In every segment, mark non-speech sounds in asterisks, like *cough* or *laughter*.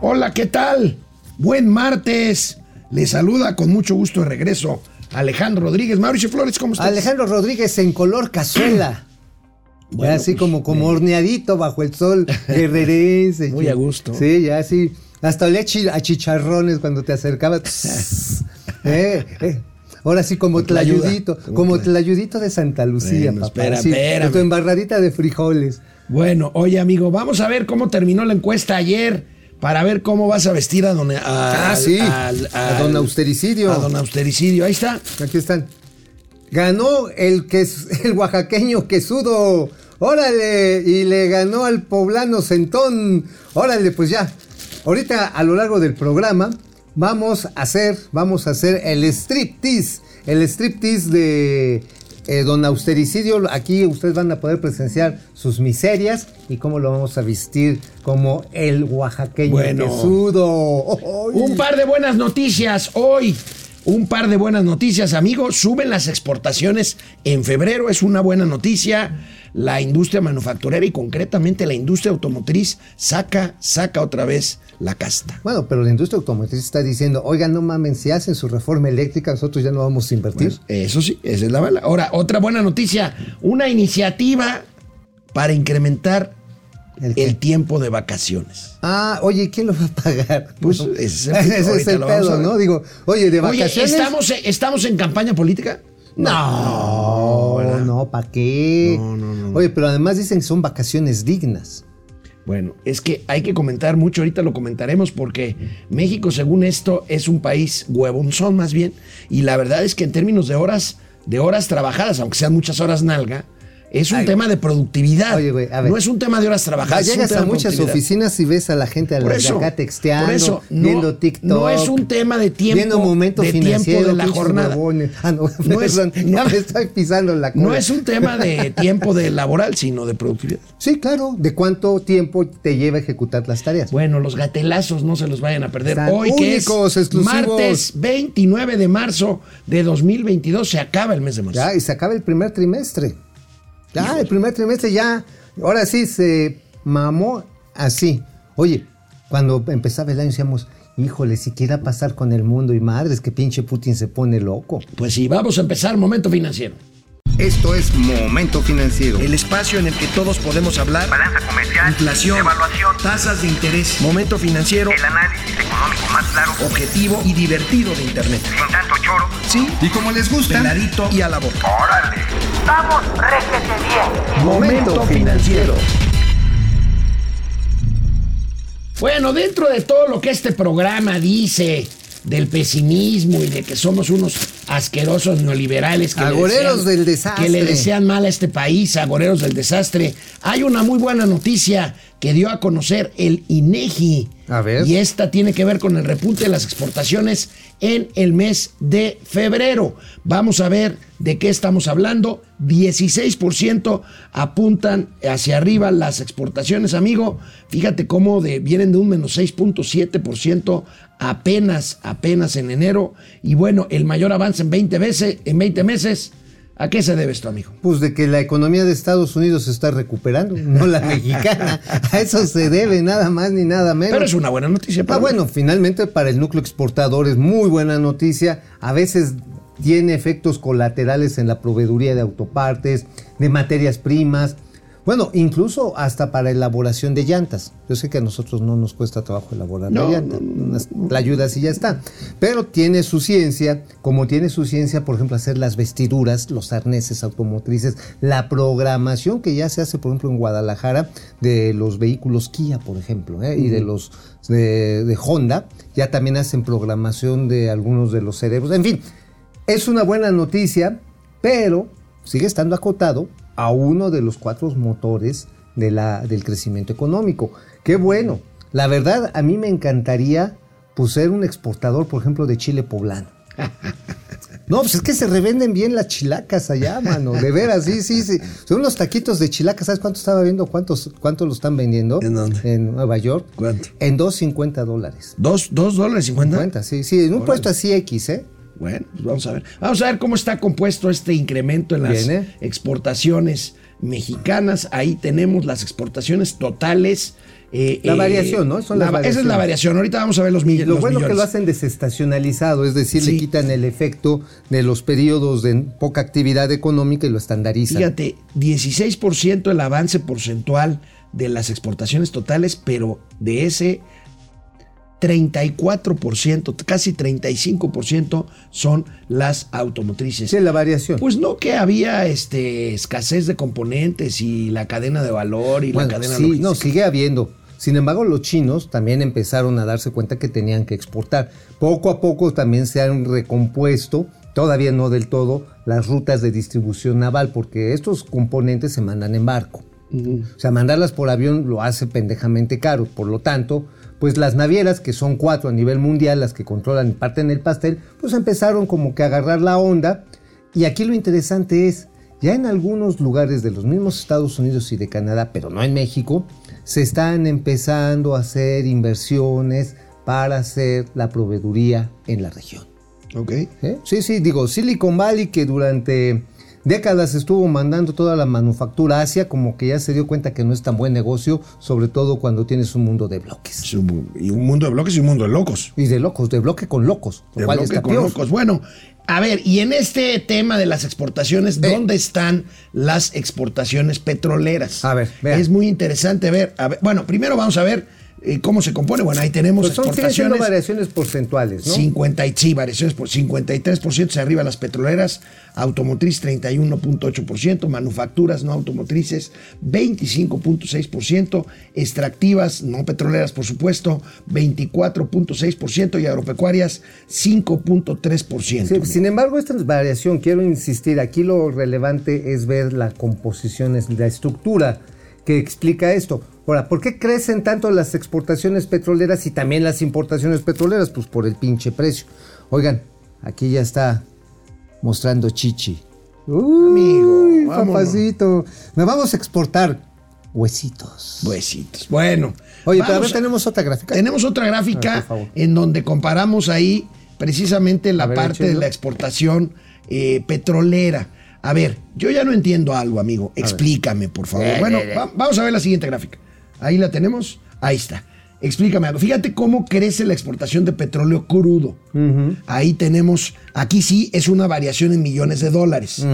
Hola, ¿qué tal? Buen martes. Le saluda con mucho gusto de regreso Alejandro Rodríguez. Mauricio Flores, ¿cómo estás? Alejandro Rodríguez en color cazuela. *clears throat* Bueno, ya así pues, como, como eh. horneadito bajo el sol guerrerense. *laughs* Muy a gusto. Sí, ya así. Hasta olía a chicharrones cuando te acercabas. *laughs* Eh, eh. Ahora sí, como tlayudito, Como como tla- tlayudito de Santa Lucía, Bueno, papá. espera, sí, tu embarradita de frijoles. Bueno, oye, amigo, vamos a ver cómo terminó la encuesta ayer para ver cómo vas a vestir a don, a, Ah, sí. al- A don Austericidio. A don Austericidio. Ahí está. Aquí están. Ganó el, que, *laughs* el oaxaqueño quesudo. Órale. Y le ganó al poblano centón. Órale, pues ya. Ahorita a lo largo del programa vamos a hacer, vamos a hacer el striptease. El striptease de eh, Don Austericidio. Aquí ustedes van a poder presenciar sus miserias y cómo lo vamos a vestir como el oaxaqueño Bueno. quesudo. *laughs* ¡Ay! Un par de buenas noticias hoy. Un par de buenas noticias, amigos. Suben las exportaciones en febrero, es una buena noticia. La industria manufacturera y concretamente la industria automotriz saca, saca otra vez la casta. Bueno, pero la industria automotriz está diciendo, oigan, no mamen, si hacen su reforma eléctrica, nosotros ya no vamos a invertir. Eso sí, esa es la bala. Ahora, otra buena noticia, una iniciativa para incrementar ¿El tiempo de vacaciones. ah, oye, ¿quién lo va a pagar? Pues, No. ese es el- *laughs* Ese es pedo. ¿no? Digo, oye, de Oye, vacaciones. ¿estamos, ¿estamos en campaña política? No, ¿verdad? no, ¿para qué? No, no, no, no. Oye, pero además dicen que son vacaciones dignas. Bueno, es que hay que comentar mucho, ahorita lo comentaremos, porque México, según esto, es un país huevonzón más bien, y la verdad es que en términos de horas, de horas trabajadas, aunque sean muchas horas nalga, es un Ay. tema de productividad. Oye, güey, a ver. No es un tema de horas trabajadas. llegas a muchas oficinas y ves a la gente a de eso, acá texteando, por eso, no- viendo TikTok. no es un tema de tiempo- Viendo de tiempo de la jornada. Ah, no, *laughs* No es- ya me estoy pisando la cola. No es un tema de *laughs* tiempo de laboral, sino de productividad. Sí, claro. ¿De cuánto tiempo te lleva ejecutar las tareas? Bueno, los gatelazos no se los vayan a perder. Están Hoy que es exclusivos. martes 29 de marzo de 2022, se acaba el mes de marzo. Ya, y se acaba el primer trimestre. Ya, el primer trimestre ya. Ahora sí se mamó así. Oye, cuando empezaba el año decíamos, híjole, si quiera pasar con el mundo y madres, que pinche Putin se pone loco. Pues sí, vamos a empezar Momento Financiero. Esto es Momento Financiero. El espacio en el que todos podemos hablar. balanza comercial, Inflación, evaluación, tasas de interés, momento financiero, el análisis económico más claro, objetivo y divertido de Internet. sin tanto choro. Sí, Y como les gusta, peladito y a la boca. ¡Órale! ¡Vamos, réjete bien! Momento financiero. Bueno, dentro de todo lo que este programa dice del pesimismo y de que somos unos asquerosos neoliberales que, le Agoreros desean- del desastre. que le desean mal a este país, agoreros del desastre, hay una muy buena noticia que dio a conocer el INEGI. Y esta tiene que ver con el repunte de las exportaciones en el mes de febrero. Vamos a ver de qué estamos hablando. 16% apuntan hacia arriba las exportaciones, amigo. Fíjate cómo de, vienen de un menos 6.7% apenas, apenas en enero. Y bueno, el mayor avance en 20 veces, en 20 meses. ¿A qué se debe esto, amigo? Pues de que la economía de Estados Unidos se está recuperando, no la *laughs* mexicana. A eso se debe, nada más ni nada menos. Pero es una buena noticia. Ah, bueno, finalmente para el núcleo exportador es muy buena noticia. A veces tiene efectos colaterales en la proveeduría de autopartes, de materias primas. Bueno, incluso hasta para elaboración de llantas. Yo sé que a nosotros no nos cuesta trabajo elaborar No, la llanta. La ayuda así ya está. Pero tiene su ciencia, como tiene su ciencia, por ejemplo, hacer las vestiduras, los arneses automotrices, la programación que ya se hace, por ejemplo, en Guadalajara, de los vehículos Kia, por ejemplo, ¿eh? y de los de, de Honda, ya también hacen programación de algunos de los cerebros. En fin, es una buena noticia, pero sigue estando acotado a uno de los cuatro motores de la, del crecimiento económico. Qué bueno. La verdad, a mí me encantaría pues, ser un exportador, por ejemplo, de chile poblano. *laughs* No, pues es que se revenden bien las chilacas allá, mano. De veras, sí, sí, sí. Son unos taquitos de chilacas. ¿Sabes cuánto estaba viendo? ¿Cuántos, cuánto lo están vendiendo? ¿En dónde? En Nueva York. ¿Cuánto? En 2.50 dólares. ¿Dos, dos dólares cincuenta? 50, sí, sí. En un puesto así X, ¿eh? Bueno, pues vamos a ver. Vamos a ver cómo está compuesto este incremento en las Bien, ¿eh? exportaciones mexicanas. Ahí tenemos las exportaciones totales eh, La eh, variación, ¿no? Son la las va- esa es la variación. Ahorita vamos a ver los, mill- Lo los bueno que millones. lo hacen desestacionalizado, es decir, Sí. le quitan el efecto de los periodos de poca actividad económica y lo estandarizan. Fíjate, 16% el avance porcentual de las exportaciones totales, pero de ese 34%, casi 35% son las automotrices. Sí, la variación. Pues no que había este escasez de componentes y la cadena de valor y Bueno, la cadena sí, logística. no, sigue habiendo. Sin embargo, los chinos también empezaron a darse cuenta que tenían que exportar. Poco a poco también se han recompuesto, todavía no del todo, las rutas de distribución naval, porque estos componentes se mandan en barco. O sea, mandarlas por avión lo hace pendejamente caro. Por lo tanto, pues las navieras, que son cuatro a nivel mundial, las que controlan parte en el pastel, pues empezaron como que a agarrar la onda. Y aquí lo interesante es, ya en algunos lugares de los mismos Estados Unidos y de Canadá, pero no en México, se están empezando a hacer inversiones para hacer la proveeduría en la región. Ok. ¿Eh? Sí, sí, digo, Silicon Valley que durante décadas estuvo mandando toda la manufactura a Asia, como que ya se dio cuenta que no es tan buen negocio, sobre todo cuando tienes un mundo de bloques. Y un mundo de bloques y un mundo de locos. Y de locos, de bloque con locos. lo De cual bloque con locos. Bueno, a ver, y en este tema de las exportaciones, Eh. ¿dónde están las exportaciones petroleras? A ver, vea. Es muy interesante ver, a ver, Bueno, primero vamos a ver cómo se compone. Bueno, ahí tenemos Pues son exportaciones. variaciones porcentuales, ¿no? 50 y, sí, variaciones por 53% se arriba las petroleras, automotriz 31.8%, manufacturas no automotrices 25.6%, extractivas no petroleras por supuesto 24.6% y agropecuarias 5.3%. Sí, sin embargo, esta variación, quiero insistir, aquí lo relevante es ver la composición, es la estructura que explica esto. Ahora, ¿por qué crecen tanto las exportaciones petroleras y también las importaciones petroleras? Pues por el pinche precio. Oigan, aquí ya está mostrando chichi. Uy, Amigo, papacito. Nos vamos a exportar huesitos. Huesitos. Bueno. Oye, pero a vamos ver, tenemos otra gráfica. Tenemos otra gráfica en donde comparamos ahí precisamente la ver, parte de la exportación eh, petrolera. A ver, yo ya no entiendo algo, amigo. Explícame, por favor. Eh, Bueno, eh, va- vamos a ver la siguiente gráfica. Ahí la tenemos. Ahí está. Explícame algo. Fíjate cómo crece la exportación de petróleo crudo. Ahí tenemos, aquí sí es una variación en millones de dólares.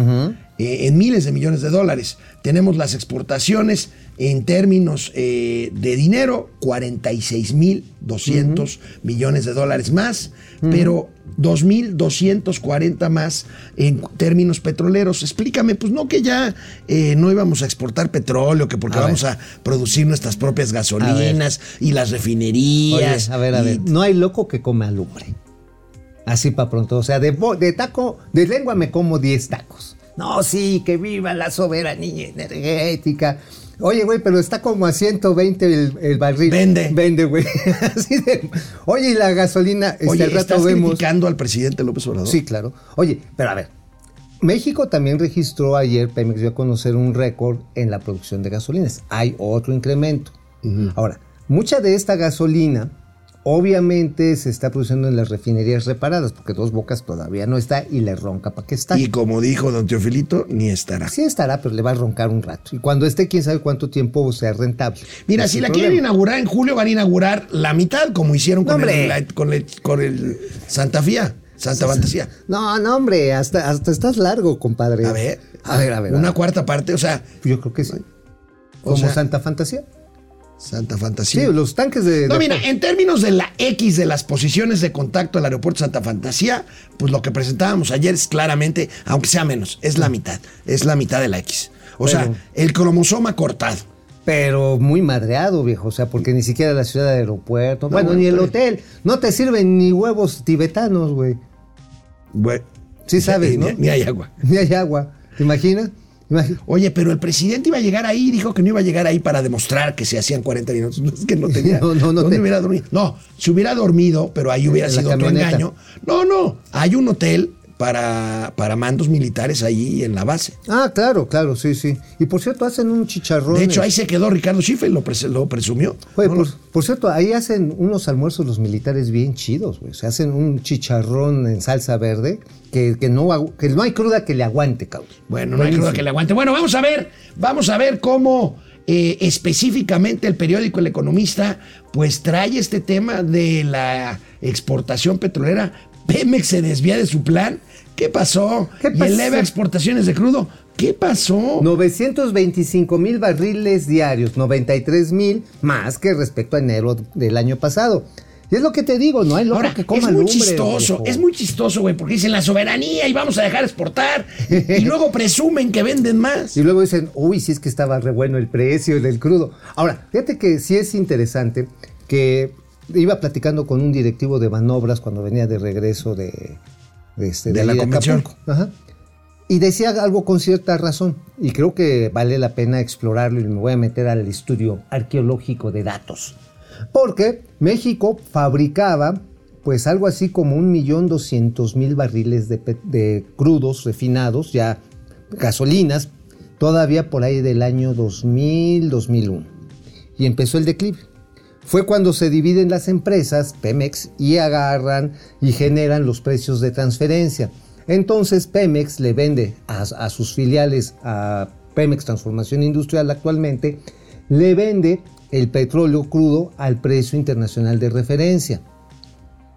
Eh, en miles de millones de dólares. Tenemos las exportaciones en términos eh, de dinero, 46.200 millones de dólares más, pero 2.240 más en términos petroleros. Explícame, pues no que ya eh, no íbamos a exportar petróleo, que porque A vamos ver. a producir nuestras propias gasolinas y las Oye, refinerías. a ver, a ver. No hay loco que come alumbre. Así para pronto. O sea, de, de taco, de lengua me como 10 tacos. No, sí, que viva la soberanía energética. Oye, güey, pero está como a 120 el, el barril. Vende. Vende, güey. *laughs* Oye, y la gasolina, este, Oye, al rato ¿estás vemos. criticando al presidente López Obrador? Sí, claro. Oye, pero a ver. México también registró ayer, Pemex dio a conocer un récord en la producción de gasolinas. Hay otro incremento. Ahora, mucha de esta gasolina obviamente se está produciendo en las refinerías reparadas, porque Dos Bocas todavía no está y le ronca para que está. Y como dijo don Teofilito, ni estará. Sí estará, pero le va a roncar un rato. Y cuando esté, quién sabe cuánto tiempo sea rentable. Mira, si la quieren inaugurar en julio, van a inaugurar la mitad, como hicieron con, No, el, la- con, el, con el Santa Fía, Santa Fantasía. No, no, hombre, hasta, hasta estás largo, compadre. A ver, A ver, a ver. a Una ver. cuarta parte, o sea, Yo creo que sí. Como sea- Santa Fantasía. Santa Sí, Fantasía. los tanques de. No, de- mira, en términos de la X de las posiciones de contacto del aeropuerto Santa Fantasía, pues lo que presentábamos ayer es claramente, aunque sea menos, es la mitad, es la mitad de la X. O sea, el cromosoma cortado. Pero muy madreado, viejo. O sea, porque ni siquiera la ciudad de aeropuerto. bueno, bueno, ni el está hotel. No te sirven ni huevos tibetanos, güey. Bueno, Sí sabes, ¿no? Ni, ni hay agua. *laughs* Ni hay agua. ¿Te imaginas? Oye, pero el presidente iba a llegar ahí, dijo que no iba a llegar ahí para demostrar que se hacían 40 minutos. No, es que no *laughs* tenía. No, no, no ¿Dónde te- hubiera dormido? No, se hubiera dormido, pero ahí hubiera En sido otro engaño. No, no, hay un hotel para, para mandos militares ahí en la base. Ah, claro, claro, sí, sí. Y por cierto, hacen un chicharrón. De hecho, ahí se quedó Ricardo Schiffer, lo, pres- lo presumió. Oye, No, por, cierto, ahí hacen unos almuerzos los militares bien chidos, güey. Se hacen un chicharrón en salsa verde que, que no, que no hay cruda que le aguante, cabrón. Bueno, no hay duda que le aguante. Bueno, vamos a ver, vamos a ver cómo eh, específicamente el periódico El Economista, pues trae este tema de la exportación petrolera. Pemex se desvía de su plan. ¿Qué pasó? ¿Qué Y pasó? eleva exportaciones de crudo. ¿Qué pasó? 925 mil barriles diarios, 93 mil más que respecto a enero del año pasado. Y es lo que te digo, no hay loco Ahora, que coma es muy lumbre, chistoso, viejo. es muy chistoso, güey, porque dicen la soberanía y vamos a dejar exportar. y *laughs* luego presumen que venden más. Y luego dicen, uy, sí es que estaba re bueno el precio del crudo. Ahora, fíjate que sí es interesante que iba platicando con un directivo de Banobras cuando venía de regreso de, de, este, De la convención. Ajá. Y decía algo con cierta razón. Y creo que vale la pena explorarlo y me voy a meter al estudio arqueológico de datos. Porque México fabricaba pues algo así como un millón doscientos mil barriles de, de crudos refinados, ya gasolinas, todavía por ahí del año 2000, 2001. Y empezó el declive. Fue cuando se dividen las empresas, Pemex, y agarran y generan los precios de transferencia. Entonces Pemex le vende a, sus filiales, a Pemex Transformación Industrial actualmente, le vende el petróleo crudo al precio internacional de referencia.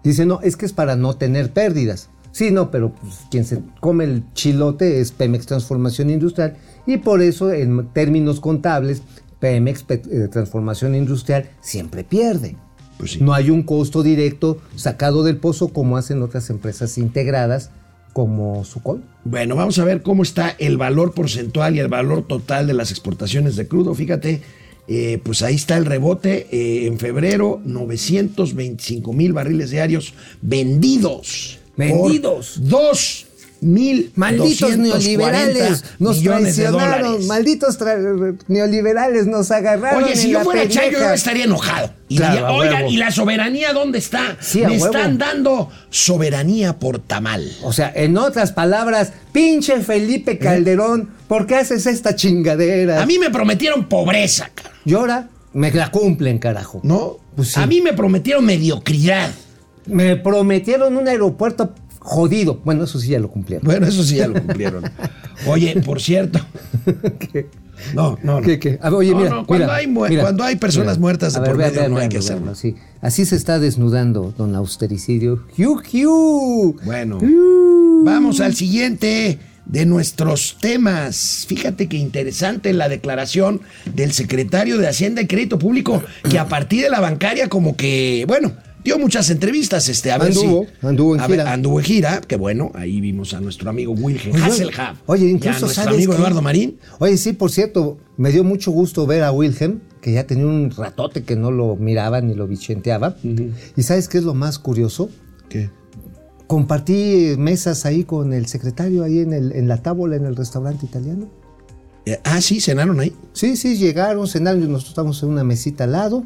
Dice, no, es que es para no tener pérdidas. Sí, no, pero pues, quien se come el chilote es Pemex Transformación Industrial y por eso en términos contables Pemex eh, Transformación Industrial siempre pierde. Pues sí. No hay un costo directo sacado del pozo como hacen otras empresas integradas como Sucol. Bueno, vamos a ver cómo está el valor porcentual y el valor total de las exportaciones de crudo. Fíjate, eh, pues ahí está el rebote. eh, en febrero, 925 mil barriles diarios vendidos. Vendidos. Por 2 mil Malditos neoliberales nos traicionaron, malditos tra- neoliberales nos agarraron. Oye, si en yo fuera Chayo, pendeja". yo estaría enojado. Y Claro, diría, oigan. ¿y la soberanía dónde está? Sí, Me están dando soberanía por tamal. O sea, en otras palabras, pinche Felipe Calderón, ¿por qué haces esta chingadera? A mí me prometieron pobreza, cara. Llora, me la cumplen, carajo. ¿no? Pues sí. A mí me prometieron mediocridad. Me prometieron un aeropuerto jodido. Bueno, eso sí ya lo cumplieron. Bueno, eso sí ya lo cumplieron. Oye, por cierto. No, no, no. ¿Qué, qué? A ver, oye, No, mira, no, cuando, mira, hay, mu- mira. cuando hay personas Mira. muertas de ver, por medio no hay que hacerlo. así. Así se está desnudando don Austericidio. ¡Hiu, hiu! Bueno, vamos al siguiente de nuestros temas. Fíjate que interesante la declaración del secretario de Hacienda y Crédito Público, que a partir de la bancaria como que, bueno, dio muchas entrevistas, este, a ver Anduvo, si... anduvo en a ver, gira. anduvo en gira, que bueno, ahí vimos a nuestro amigo Wilhelm Oye, Hasselhab. Oye, a incluso nuestro ¿sabes amigo? Eduardo Marín. Oye, sí, por cierto, me dio mucho gusto ver a Wilhelm, que ya tenía un ratote que no lo miraba ni lo vichenteaba. ¿Y sabes qué es lo más curioso? ¿Qué? Compartí mesas ahí con el secretario, ahí en, el, en la tábola, en el restaurante italiano. Eh, ah, sí, cenaron ahí. Sí, sí, llegaron, cenaron, nosotros estamos en una mesita al lado.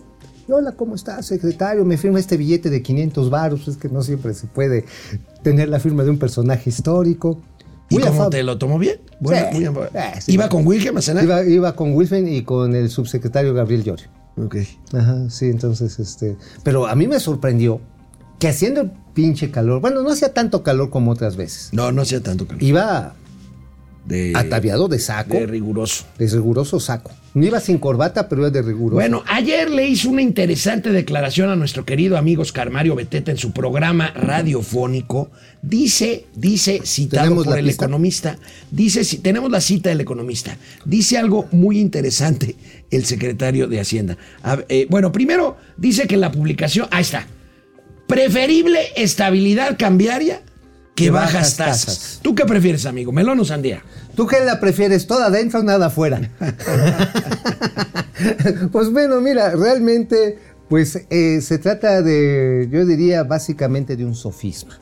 Hola, ¿cómo está, secretario? Me firma este billete de 500 varos. Es que no siempre se puede tener la firma de un personaje histórico. ¿Y Muy cómo te lo tomó bien? Bueno, Sí. muy. Eh, sí, ¿Iba con Wilhelm a cenar? Iba, iba con Wilfen y con el subsecretario Gabriel Llorio. Ok. Ajá, sí, entonces, este. Pero a mí me sorprendió que haciendo el pinche calor, bueno, no hacía tanto calor como otras veces. No, no hacía tanto calor. Iba De, ataviado de saco, de de, riguroso. riguroso saco. No iba sin corbata, pero iba de riguroso. Bueno, ayer le hizo una interesante declaración a nuestro querido amigo Oscar Mario Beteta en su programa radiofónico. Dice, dice, citado ¿Tenemos por el pista? economista, dice, si tenemos la cita del economista, dice algo muy interesante el secretario de Hacienda. A eh, bueno, primero dice que la publicación, ahí está, preferible estabilidad cambiaria que bajas, tasas. ¿Tú qué prefieres, amigo? ¿Melón o sandía? ¿Tú qué la prefieres? ¿Toda adentro o nada afuera? *laughs* pues bueno, mira, realmente, pues eh, se trata de, yo diría, básicamente de un sofisma.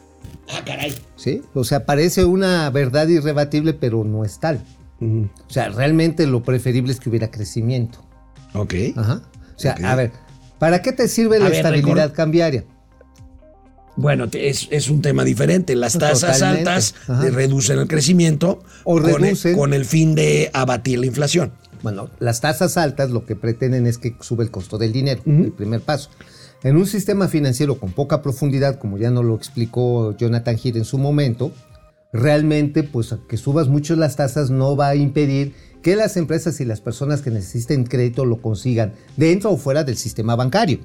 Ah, caray. ¿Sí? O sea, parece una verdad irrebatible, pero no es tal. O sea, realmente lo preferible es que hubiera crecimiento. Ok. Ajá. O sea, a ver, ¿para qué te sirve la ver, estabilidad record- cambiaria? Bueno, es, es un tema diferente. Las tasas Totalmente. altas Ajá. reducen el crecimiento O con, el, reducen. con el fin de abatir la inflación. Bueno, las tasas altas lo que pretenden es que sube el costo del dinero, el primer paso. En un sistema financiero con poca profundidad, como ya nos lo explicó Jonathan Gir en su momento, realmente, pues que subas mucho las tasas no va a impedir que las empresas y las personas que necesiten crédito lo consigan dentro o fuera del sistema bancario.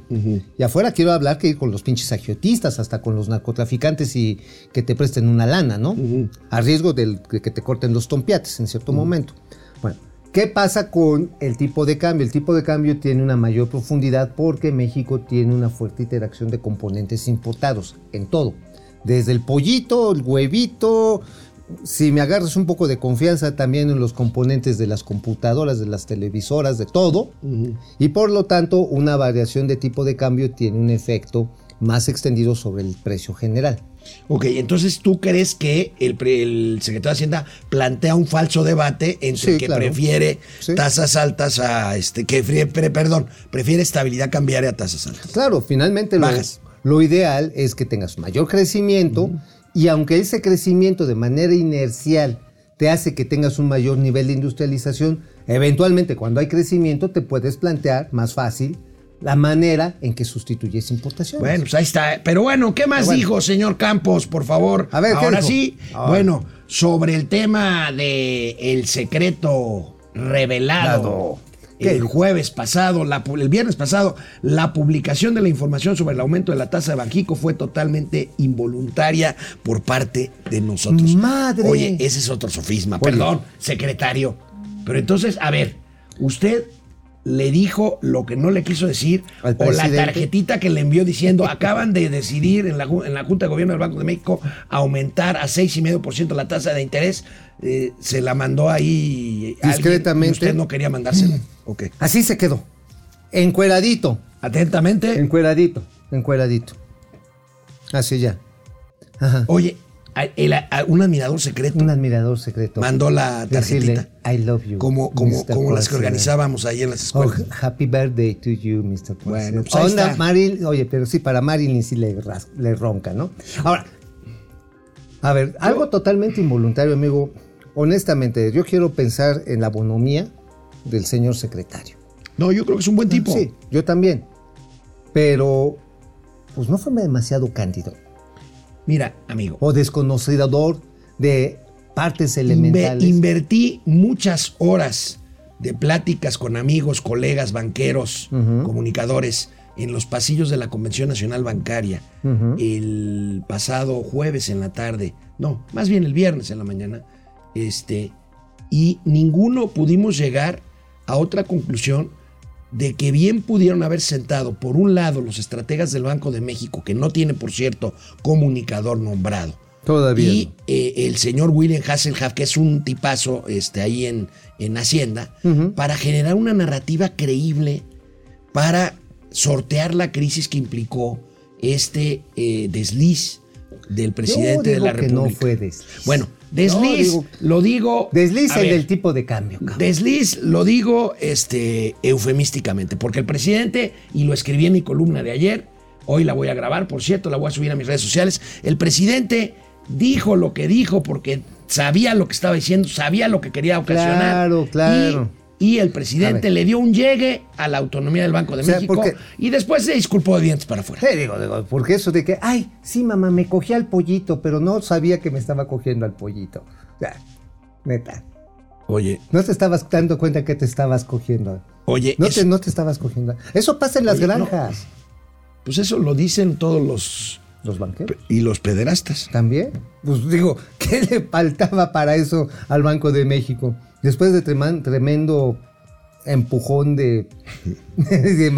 Y afuera quiero hablar que ir con los pinches agiotistas, hasta con los narcotraficantes y que te presten una lana, ¿no? A riesgo del- de que te corten los tompiates en cierto momento. Bueno, ¿qué pasa con el tipo de cambio? El tipo de cambio tiene una mayor profundidad porque México tiene una fuerte interacción de componentes importados en todo. Desde el pollito, el huevito, si me agarras un poco de confianza también en los componentes de las computadoras, de las televisoras, de todo, y por lo tanto una variación de tipo de cambio tiene un efecto más extendido sobre el precio general. Ok, entonces tú crees que el, secretario de Hacienda plantea un falso debate entre Sí, que claro. prefiere Sí. tasas altas a este, que pre- perdón, prefiere estabilidad cambiaria a tasas altas. Claro, finalmente lo, Bajas. Lo ideal es que tengas mayor crecimiento y aunque ese crecimiento de manera inercial te hace que tengas un mayor nivel de industrialización, eventualmente cuando hay crecimiento te puedes plantear más fácil la manera en que sustituyes importaciones. Bueno, pues ahí está. Pero bueno, ¿qué más bueno. dijo, señor Campos, por favor? A ver, ¿qué Ahora sí, bueno, sobre el tema de el secreto revelado. Dado. ¿Qué El jueves pasado, la el viernes pasado, la publicación de la información sobre el aumento de la tasa de Banjico fue totalmente involuntaria por parte de nosotros. ¡Madre! Oye, ese es otro sofisma. Oye. Perdón, secretario. Pero entonces, a ver, usted le dijo lo que no le quiso decir Al o la tarjetita que le envió diciendo *laughs* acaban de decidir en la, en la Junta de Gobierno del Banco de México aumentar a 6,5% la tasa de interés. eh, se la mandó ahí alguien Discretamente. usted no quería mandársela. *clears throat* Ok. Así se quedó. Encueradito. Atentamente. Encueradito. Encueradito. Así ya. Ajá. Oye, a- el- a- un admirador secreto Un admirador secreto. mandó la Decirle, tarjetita. I love you. Como, como, como las que President". organizábamos ahí en las Oh, escuelas. happy birthday to you, Mr. President. Bueno, pues ahí Onda, está. Oye, pero sí, para Marilyn sí le, ras- le ronca, ¿no? Ahora, a ver, algo totalmente involuntario, amigo. Honestamente, yo quiero pensar en la bonomía del señor secretario. No, yo creo que es un buen tipo. Sí, yo también. Pero, pues no fue demasiado cándido Mira, amigo. o desconocedor de partes elementales. invertí muchas horas de pláticas con amigos, colegas, banqueros, comunicadores en los pasillos de la Convención Nacional Bancaria el pasado jueves en la tarde, no, más bien el viernes en la mañana, este, y ninguno pudimos llegar a otra conclusión de que bien pudieron haber sentado por un lado los estrategas del Banco de México, que no tiene, por cierto, comunicador nombrado, Todavía. y eh, el señor William Hasselhoff, que es un tipazo este, ahí en, en Hacienda, para generar una narrativa creíble para sortear la crisis que implicó este eh, desliz del presidente Yo de la digo que República. no fue desliz. Bueno, desliz, No, digo- lo digo. Desliz el ver, del tipo de cambio. cabrón. Desliz lo digo este, eufemísticamente, porque el presidente, y lo escribí en mi columna de ayer, hoy la voy a grabar, por cierto, la voy a subir a mis redes sociales, el presidente dijo lo que dijo porque sabía lo que estaba diciendo, sabía lo que quería ocasionar. Claro, claro. Y, y el presidente le dio un llegue a la autonomía del Banco de O sea, México porque- y después se disculpó de dientes para afuera. Sí, digo, digo, porque eso de que, ay, sí, mamá, me cogí al pollito, pero no sabía que me estaba cogiendo al pollito. O sea, neta. Oye, No te estabas dando cuenta que te estabas cogiendo. oye, No, eso- te, no te estabas cogiendo. Eso pasa en las Oye, no. granjas. pues eso lo dicen todos los... Los banqueros. y los pederastas. También. Pues digo, *laughs* ¿qué le faltaba para eso al Banco de México? Después de tremendo empujón de, *laughs* de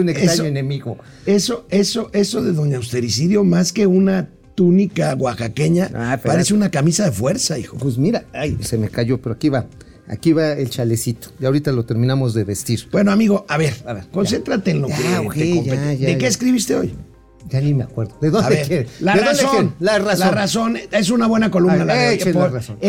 un extraño eso- enemigo. Eso, eso, eso de Doña Austericidio, más que una túnica oaxaqueña, Ah, parece una camisa de fuerza, hijo. Pues mira, ay, se me cayó, pero aquí va. Aquí va el chalecito. Y ahorita lo terminamos de vestir. Bueno, amigo, a ver, A ver, concéntrate en lo Ya, que ok, te compete. ya, ya, ¿De qué escribiste hoy? Ya ni me acuerdo. ¿De dónde ver, quiere? la ¿De dónde razón, quiere? La razón. La razón es una buena columna. Ay, la de por- la razón. Ay.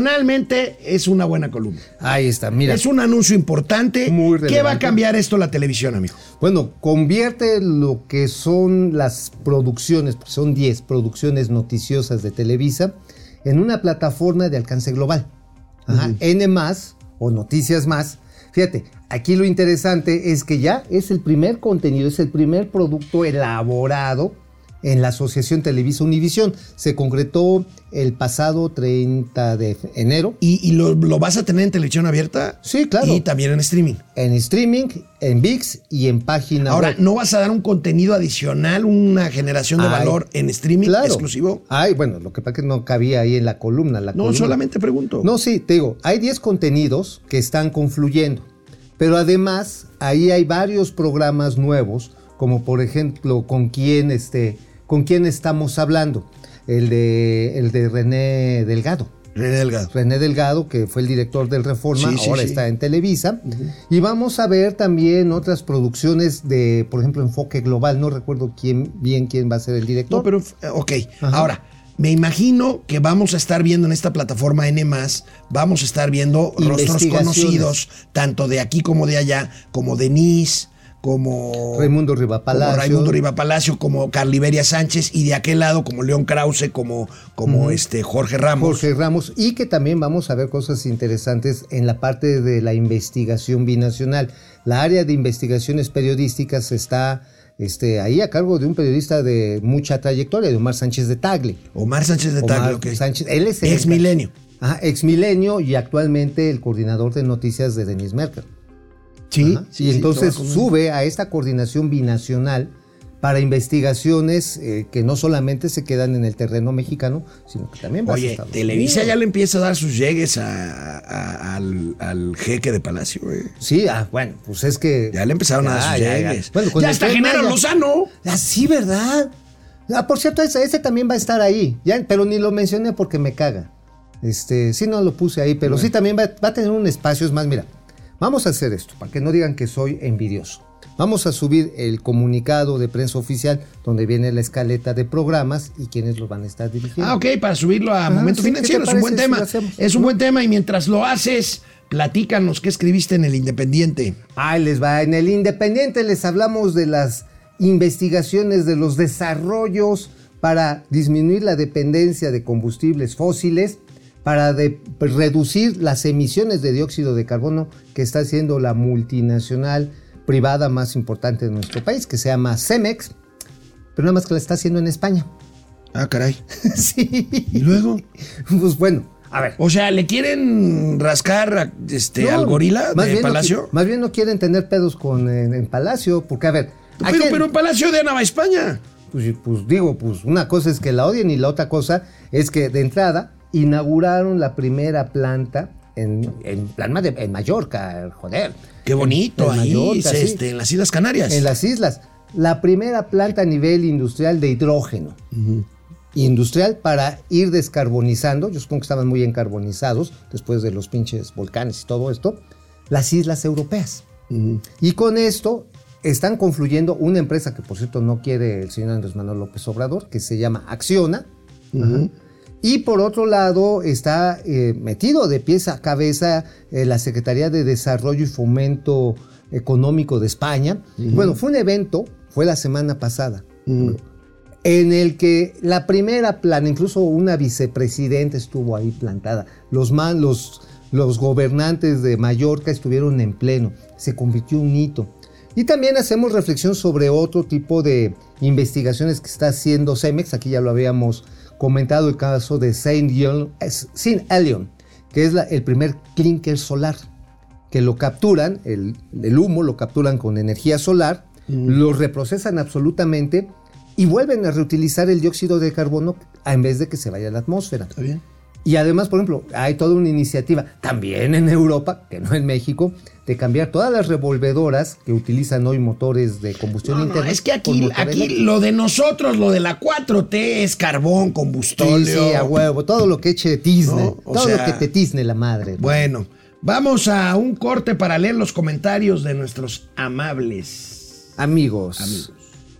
Excepcionalmente es una buena columna. Ahí está, mira. Es un anuncio importante. Muy ¿Qué va a relevante. cambiar esto la televisión, amigo? Bueno, convierte lo que son las producciones, son 10 producciones noticiosas de Televisa, en una plataforma de alcance global. Ajá, N más o Noticias más. Fíjate, aquí lo interesante es que ya es el primer contenido, es el primer producto elaborado en la Asociación Televisa Univisión. Se concretó el pasado 30 de enero. ¿Y, y lo, lo vas a tener en televisión abierta? Sí, claro. Y también en streaming. En streaming, en VIX y en página Ahora, web. ¿no vas a dar un contenido adicional, una generación de Ay, valor en streaming Claro. exclusivo? Ay, bueno, lo que pasa es que no cabía ahí en la columna. La No, columna. solamente pregunto. No, sí, te digo, hay 10 contenidos que están confluyendo, pero además ahí hay varios programas nuevos, como por ejemplo, con quién, este, con quién estamos hablando, el de, el de René Delgado. René Delgado. René Delgado, que fue el director del Reforma, Sí, sí, ahora sí. está en Televisa. Y vamos a ver también otras producciones de, por ejemplo, Enfoque Global. No recuerdo quién, bien quién va a ser el director. No, pero, eh, ok. Ajá. Ahora, me imagino que vamos a estar viendo en esta plataforma N, vamos a estar viendo rostros conocidos, tanto de aquí como de allá, como Denise, como. Raimundo Riva como Palacio. Raimundo Riva Palacio, como Carliberia Sánchez, y de aquel lado, como León Krause, como, como este Jorge Ramos. Jorge Ramos, y que también vamos a ver cosas interesantes en la parte de la investigación binacional. La área de investigaciones periodísticas está este, ahí a cargo de un periodista de mucha trayectoria, de Omar Sánchez de Tagle. Omar Sánchez de Tagle, ok. Sánchez, él es el- Ex milenio. Ajá, ex milenio y actualmente el coordinador de noticias de Denis Merkel. Sí, Ajá, sí, y entonces sube a esta coordinación binacional para investigaciones eh, que no solamente se quedan en el terreno mexicano, sino que también va a Oye, Estados Televisa Unidos. ya le empieza a dar sus llegues a- a- al, al jeque de Palacio, güey. Sí, ah, bueno, pues es que. Ya le empezaron a dar sus Ya, llegues. Bueno, ya Tren Genaro. Lozano. Ah, sí, ¿verdad? Ah, por cierto, ese, ese también va a estar ahí. Ya, pero ni lo mencioné porque me caga. Este, sí, no lo puse ahí, pero sí también va, va a tener un espacio. Es más, mira, vamos a hacer esto para que no digan que soy envidioso. Vamos a subir el comunicado de prensa oficial donde viene la escaleta de programas y quiénes los van a estar dirigiendo. Ah, ok, para subirlo a Momento sí, ¿qué Financiero. Es un buen si tema. lo hacemos? es un buen tema y mientras lo haces, platícanos qué escribiste en El Independiente. Ahí les va. En el Independiente les hablamos de las investigaciones, de los desarrollos para disminuir la dependencia de combustibles fósiles, para de- pues, reducir las emisiones de dióxido de carbono que está haciendo la multinacional privada más importante de nuestro país, que se llama Cemex, pero nada más que la está haciendo en España. Ah, caray. *laughs* sí. ¿Y luego? Pues bueno, a ver. O sea, ¿le quieren rascar este, No, al gorila más de bien Palacio? más bien no quieren tener pedos con en, en Palacio, porque a ver. ¿a pero, quién- pero en Palacio de Nueva España. Pues, pues digo, pues una cosa es que la odien y la otra cosa es que de entrada inauguraron la primera planta en, en, en Mallorca, joder. Qué bonito En ahí, Mallorca, sí. este, en las Islas Canarias. En las islas. La primera planta a nivel industrial de hidrógeno. Industrial para ir descarbonizando. Yo supongo que estaban muy encarbonizados después de los pinches volcanes y todo esto. Las islas europeas. Y con esto están confluyendo una empresa que, por cierto, no quiere el señor Andrés Manuel López Obrador, que se llama Acciona. Ajá. Y por otro lado está eh, metido de pies a cabeza eh, la Secretaría de Desarrollo y Fomento Económico de España. Bueno, fue un evento, fue la semana pasada, en el que la primera plana, incluso una vicepresidenta estuvo ahí plantada. Los, man, los, los gobernantes de Mallorca estuvieron en pleno. Se convirtió en un hito. Y también hacemos reflexión sobre otro tipo de investigaciones que está haciendo Cemex. Aquí ya lo habíamos comentado, el caso de Saint Elion, que es la- el primer clinker solar, que lo capturan, el, el humo lo capturan con energía solar, lo reprocesan absolutamente y vuelven a reutilizar el dióxido de carbono en vez de que se vaya a la atmósfera. ¿Está bien? Y además, por ejemplo, hay toda una iniciativa, también en Europa, que no en México, de cambiar todas las revolvedoras que utilizan hoy motores de combustión No, no, interna. es que aquí, aquí eléctrico. lo de nosotros, lo de la 4T es carbón, Sí, combustóleo. sí, a huevo, todo lo que eche tizne, No, todo sea, lo que te tizne la madre. Bueno, vamos a un corte para leer los comentarios de nuestros amables. Amigos.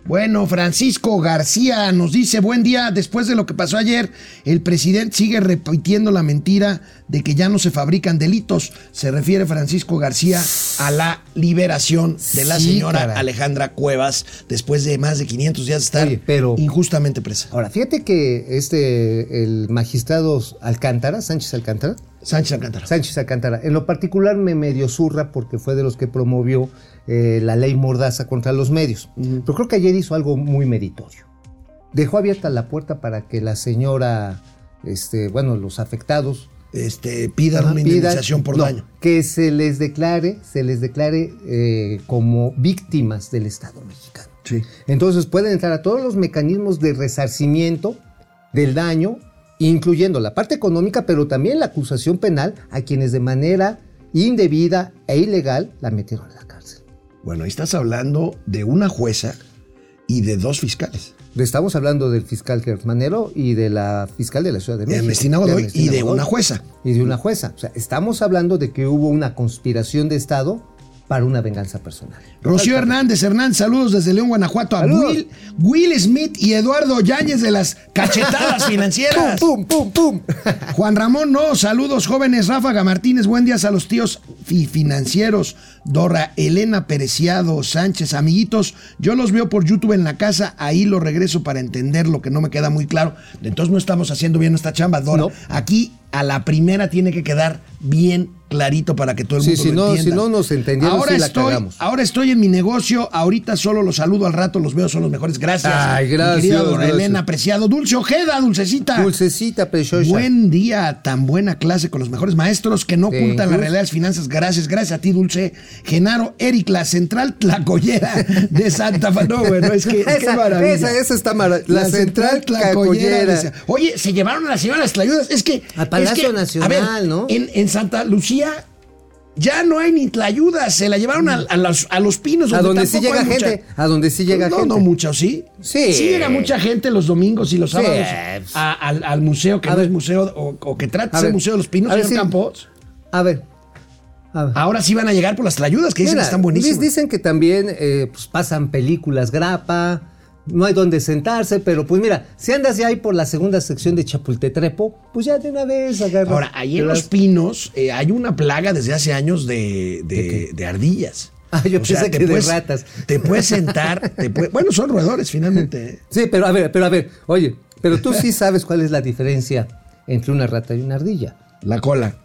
Bueno, Francisco García nos dice, buen día, después de lo que pasó ayer, el presidente sigue repitiendo la mentira de que ya no se fabrican delitos. Se refiere Francisco García a la liberación de la Sí, señora. Alejandra Cuevas después de más de 500 días de estar Oye, pero- injustamente presa. Ahora, fíjate que este, el magistrado Alcántara, Sánchez Alcántara, Sánchez Alcántara. Sánchez Alcántara, en lo particular me medio zurra porque fue de los que promovió eh, la ley Mordaza contra los medios. Pero creo que ayer hizo algo muy meritorio. dejó abierta la puerta para que la señora, este, bueno, los afectados Este, pidan una indemnización por no, daño. Que se les declare, se les declare eh, como víctimas del Estado mexicano. Sí. Entonces pueden entrar a todos los mecanismos de resarcimiento del daño, incluyendo la parte económica, pero también la acusación penal a quienes de manera indebida e ilegal la metieron en la cárcel. Bueno, ahí estás hablando de una jueza y de dos fiscales. Estamos hablando del fiscal Gertz Manero y de la fiscal de la Ciudad de México. Ernestina Godoy y de una jueza. y de una jueza. O sea, estamos hablando de que hubo una conspiración de Estado para una venganza personal. Rocío Hernández, Hernández, saludos desde León, Guanajuato, a. Will, Will Smith y Eduardo Yáñez de las cachetadas *laughs* financieras. ¡Pum, pum, pum! *laughs* Juan Ramón, no, saludos jóvenes, Ráfaga Martínez, buen día a los tíos fi- financieros, Dora Elena Pereciado, Sánchez, amiguitos, yo los veo por YouTube en la casa, ahí lo regreso para entender lo que no me queda muy claro. Entonces no estamos haciendo bien nuestra chamba, Dora. No. Aquí a la primera tiene que quedar bien clarito para que todo el Sí, mundo si lo no- entienda. si no nos entendieron, ahora sí estoy. Ahora estoy en mi negocio, ahorita solo los saludo al rato, los veo, son los mejores. Gracias. Ay, gracias, querida gracias. Elena, apreciado. Dulce Ojeda, dulcecita. Dulcecita preciosa. Buen día, tan buena clase con los mejores maestros que no Thank ocultan la realidad de las finanzas. Gracias, gracias a ti, Dulce. Genaro, Eric, la central tlacoyera de Santa Fe. No, bueno, es que, es que Esa- maravilla. esa- esa está mara- la central tlacoyera. de- Oye, se llevaron a la señora las tlayudas. Es que. Al es que, Nacional, a ver, ¿no? En, en Santa Lucía. Ya no hay ni tlayudas, se la llevaron a, a los, a los pinos. A donde sí llega mucha- gente, a donde sí llega no, gente. No, mucho, ¿sí? Sí. Sí llega mucha gente los domingos y los Sí. sábados a- al, al museo, que A no ver. es museo, o, o que trata de ser. Museo de los Pinos, señor sí. Campos. A ver. Ahora sí van a llegar por las tlayudas, que dicen Mira, que están buenísimas. Dicen que también eh, pues, pasan películas grapa, no hay donde sentarse, pero pues mira, si andas ya ahí por la segunda sección de Chapultetrepo, pues ya de una vez agarra. Ahora, ahí en los pinos eh, hay una plaga desde hace años de, de, de ardillas. Ah, yo pensé que de ratas. Te puedes sentar, te puede- bueno, son roedores finalmente. ¿eh? Sí, pero a ver, pero a ver, oye, pero tú sí sabes cuál es la diferencia entre una rata y una ardilla. La cola.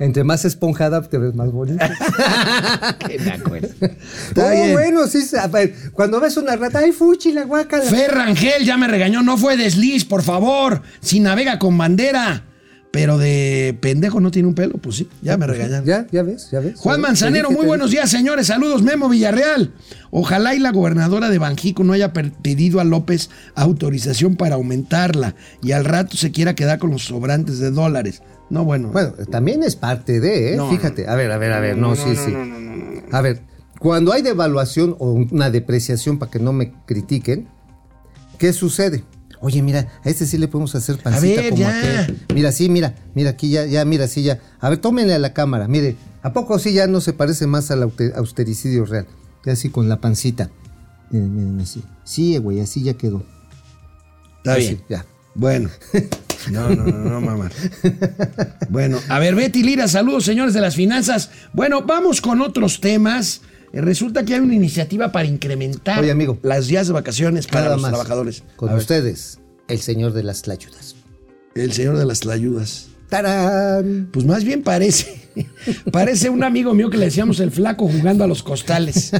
Entre más esponjada te ves más bonita. *laughs* Que me acuerdo. oh, bueno, sí, a ver, cuando ves una rata, ay, fuchi, la guacala. Fer Rangel ya me regañó, no fue desliz, por favor. Si navega con bandera. Pero de pendejo no tiene un pelo, pues sí, ya me regañaron. Ya, ya ves, ya ves. Juan Manzanero, muy buenos días, señores. Saludos, Memo Villarreal. Ojalá y la gobernadora de Banjico no haya pedido a López autorización para aumentarla y al rato se quiera quedar con los sobrantes de dólares. No, bueno. Bueno, también es parte de, ¿eh? No, Fíjate, a ver, a ver, a ver, no, sí, sí. A ver, cuando hay devaluación o una depreciación, para que no me critiquen, ¿qué sucede? Oye, mira, a este sí le podemos hacer pancita ver, como ya. aquel. Mira, sí, mira, mira aquí ya, ya, mira, sí, ya. A ver, tómenle a la cámara, mire, ¿a poco sí ya no se parece más al austericidio real? Ya así con la pancita. Miren, miren, así. Sí, güey, así ya quedó. Está Así, bien. Ya. Bueno. *laughs* No, no, no, no, mamá. Bueno, a ver, Betty Lira, saludos, señores de las finanzas. Bueno, vamos con otros temas. Eh, Resulta que hay una iniciativa para incrementar Oye, amigo. las días de vacaciones para los más. trabajadores. Con A ver, ustedes, el señor de las tlayudas. el señor de las tlayudas. ¡Tarán! Pues más bien parece. *laughs* Parece un amigo mío que le decíamos el flaco jugando a los costales.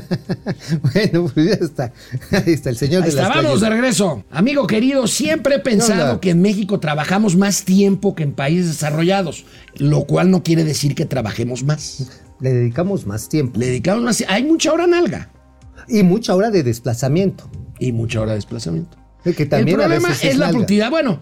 *laughs* bueno, pues ya está. Ahí está el señor Ahí de está, las vamos de regreso. Amigo querido, siempre he pensado que en México trabajamos más tiempo que en países desarrollados, lo cual no quiere decir que trabajemos más. Le dedicamos más tiempo. Le dedicamos más. Hay mucha hora nalga Y mucha hora de desplazamiento. y mucha hora de desplazamiento. Que también El a problema veces es, la productividad. Bueno,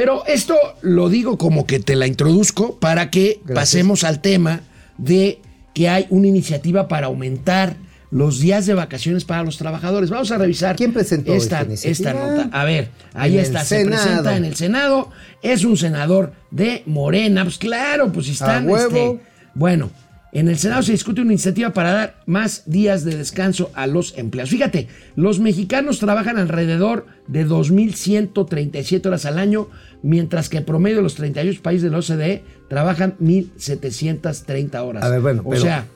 pero esto lo digo como que te la introduzco para que Gracias. pasemos al tema de que hay una iniciativa para aumentar los días de vacaciones para los trabajadores. Vamos a revisar ¿Quién presentó esta, esta nota. A ver, ahí En está, se presenta en el Senado. Es un senador de Morena. Pues claro, pues si están. A huevo. este, bueno, en el Senado se discute una iniciativa para dar más días de descanso a los empleados. Fíjate, los mexicanos trabajan alrededor de 2.137 horas al año, mientras que en promedio de los 38 países de la OCDE trabajan 1.730 horas. A ver, bueno, o pero- sea,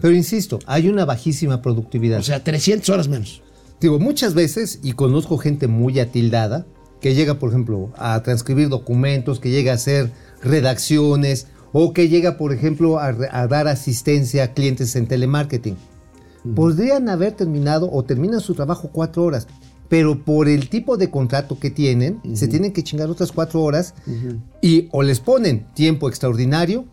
Pero insisto, hay una bajísima productividad. o sea, 300 horas menos. Digo, muchas veces, y conozco gente muy atildada, que llega, por ejemplo, a transcribir documentos, que llega a hacer redacciones, o que llega, por ejemplo, a, dar asistencia a clientes en telemarketing. Podrían haber terminado o terminan su trabajo cuatro horas, pero por el tipo de contrato que tienen, se tienen que chingar otras cuatro horas y o les ponen tiempo extraordinario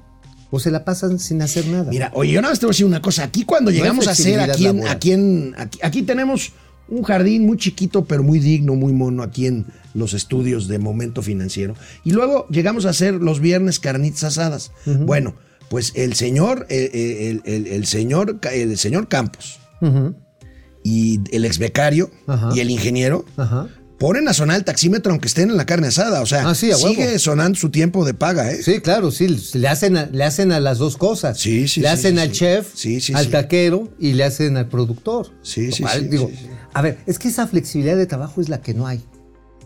o se la pasan sin hacer nada. Mira, oye, yo nada más te voy a decir una cosa. Aquí cuando llegamos a hacer, flexibilidad aquí en, laboral. aquí, en- aquí, aquí tenemos un jardín muy chiquito, pero muy digno, muy mono, aquí en los estudios de Momento Financiero. Y luego llegamos a hacer los viernes carnitas asadas. Bueno, pues el señor, el, el- el señor, el señor Campos y el ex becario y el ingeniero ponen a sonar el taxímetro aunque estén en la carne asada. O sea, Ah, sí, sigue sonando su tiempo de paga, ¿eh? Sí, claro, sí, le hacen a, le hacen a las dos cosas. Sí, sí, Le sí, hacen sí, al chef, Sí, sí, al taquero y le hacen al productor. Sí, sí, sí, Digo, sí, sí. A ver, es que esa flexibilidad de trabajo es la que no hay.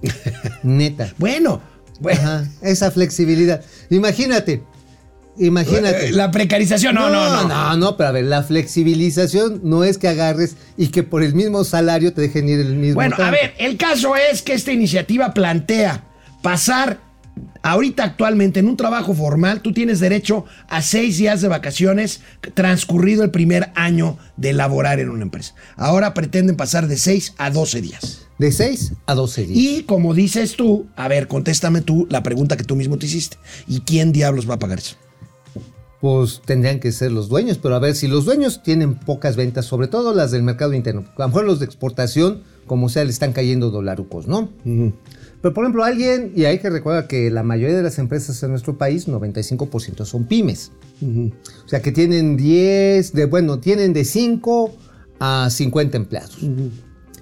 *laughs* Neta. Bueno, bueno. Ajá, esa flexibilidad. Imagínate, imagínate. La precarización, no, no, no. No, no, pero a ver, la flexibilización no es que agarres y que por el mismo salario te dejen ir el mismo. Bueno, a ver, el caso es que esta iniciativa plantea pasar ahorita actualmente en un trabajo formal, tú tienes derecho a seis días de vacaciones transcurrido el primer año de laborar en una empresa. Ahora pretenden pasar de seis a 12 días. De 6 a 12 días. Y como dices tú, a ver, contéstame tú la pregunta que tú mismo te hiciste. ¿Y quién diablos va a pagar eso? Pues tendrían que ser los dueños, pero a ver, si los dueños tienen pocas ventas, sobre todo las del mercado interno, a lo mejor los de exportación, como sea, le están cayendo dolarucos, ¿no? Pero por ejemplo, alguien, y hay que recordar que la mayoría de las empresas en nuestro país, 95% son pymes. O sea, que tienen 10, de, bueno, tienen de 5 a 50 empleados.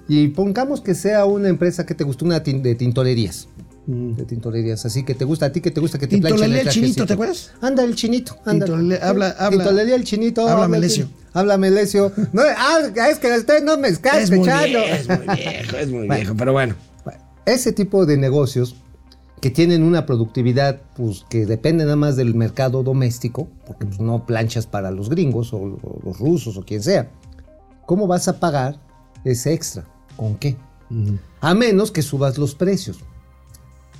Y pongamos que sea una empresa que te gusta, una de tintorerías. De tintorerías, así que te gusta a ti, que te gusta que te planchen Tintorería el chinito. ¿te acuerdas? Anda el chinito, anda. Habla- habla- Tintorería el chinito. habla el Melesio. Habla Melesio. No, ah, es que usted no me está Es muy, escuchando. viejo, es muy viejo, es muy viejo, pero bueno. Ese tipo de negocios que tienen una productividad pues, que depende nada más del mercado doméstico, porque pues, no planchas para los gringos o, o los rusos o quien sea, ¿cómo vas a pagar ese extra? ¿Con qué? A menos que subas los precios.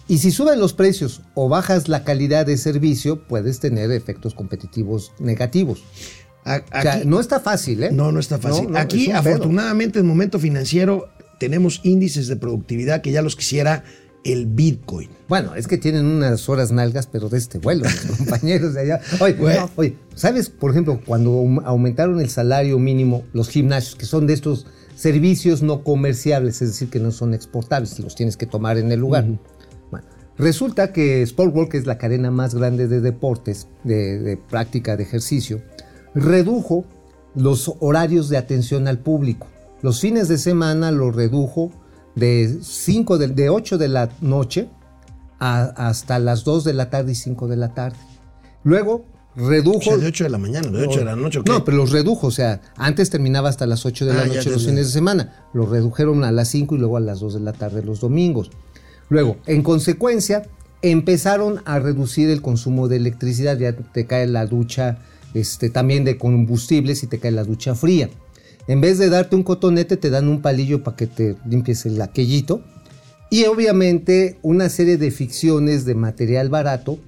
Y si suben los precios o bajas la calidad de servicio, puedes tener efectos competitivos negativos. O sea, no está fácil, ¿eh? No, no está fácil. No, no, Aquí, es afortunadamente, en momento financiero, tenemos índices de productividad que ya los quisiera el Bitcoin. Bueno, es que tienen unas horas nalgas, pero de este vuelo, *laughs* compañeros de allá. Oye, oye, ¿sabes, por ejemplo, cuando aum- aumentaron el salario mínimo los gimnasios, que son de estos servicios no comerciables, es decir, que no son exportables, los tienes que tomar en el lugar? Bueno, resulta que Sportworld, que es la cadena más grande de deportes, de, de práctica de ejercicio, redujo los horarios de atención al público. Los fines de semana lo redujo de, 5 de, de 8 de la noche a- hasta las 2 de la tarde y 5 de la tarde. Luego redujo... O sea, de 8 de la mañana, de 8 de la noche. No, pero los redujo, o sea, antes terminaba hasta las 8 de la Ah, noche los fines de semana, lo redujeron a las 5 y luego a las 2 de la tarde los domingos. Luego, en consecuencia, empezaron a reducir el consumo de electricidad, ya te cae la ducha este, también de combustibles y te cae la ducha fría. En vez de darte un cotonete, te dan un palillo para que te limpies el aquellito. Y obviamente una serie de ficciones de material barato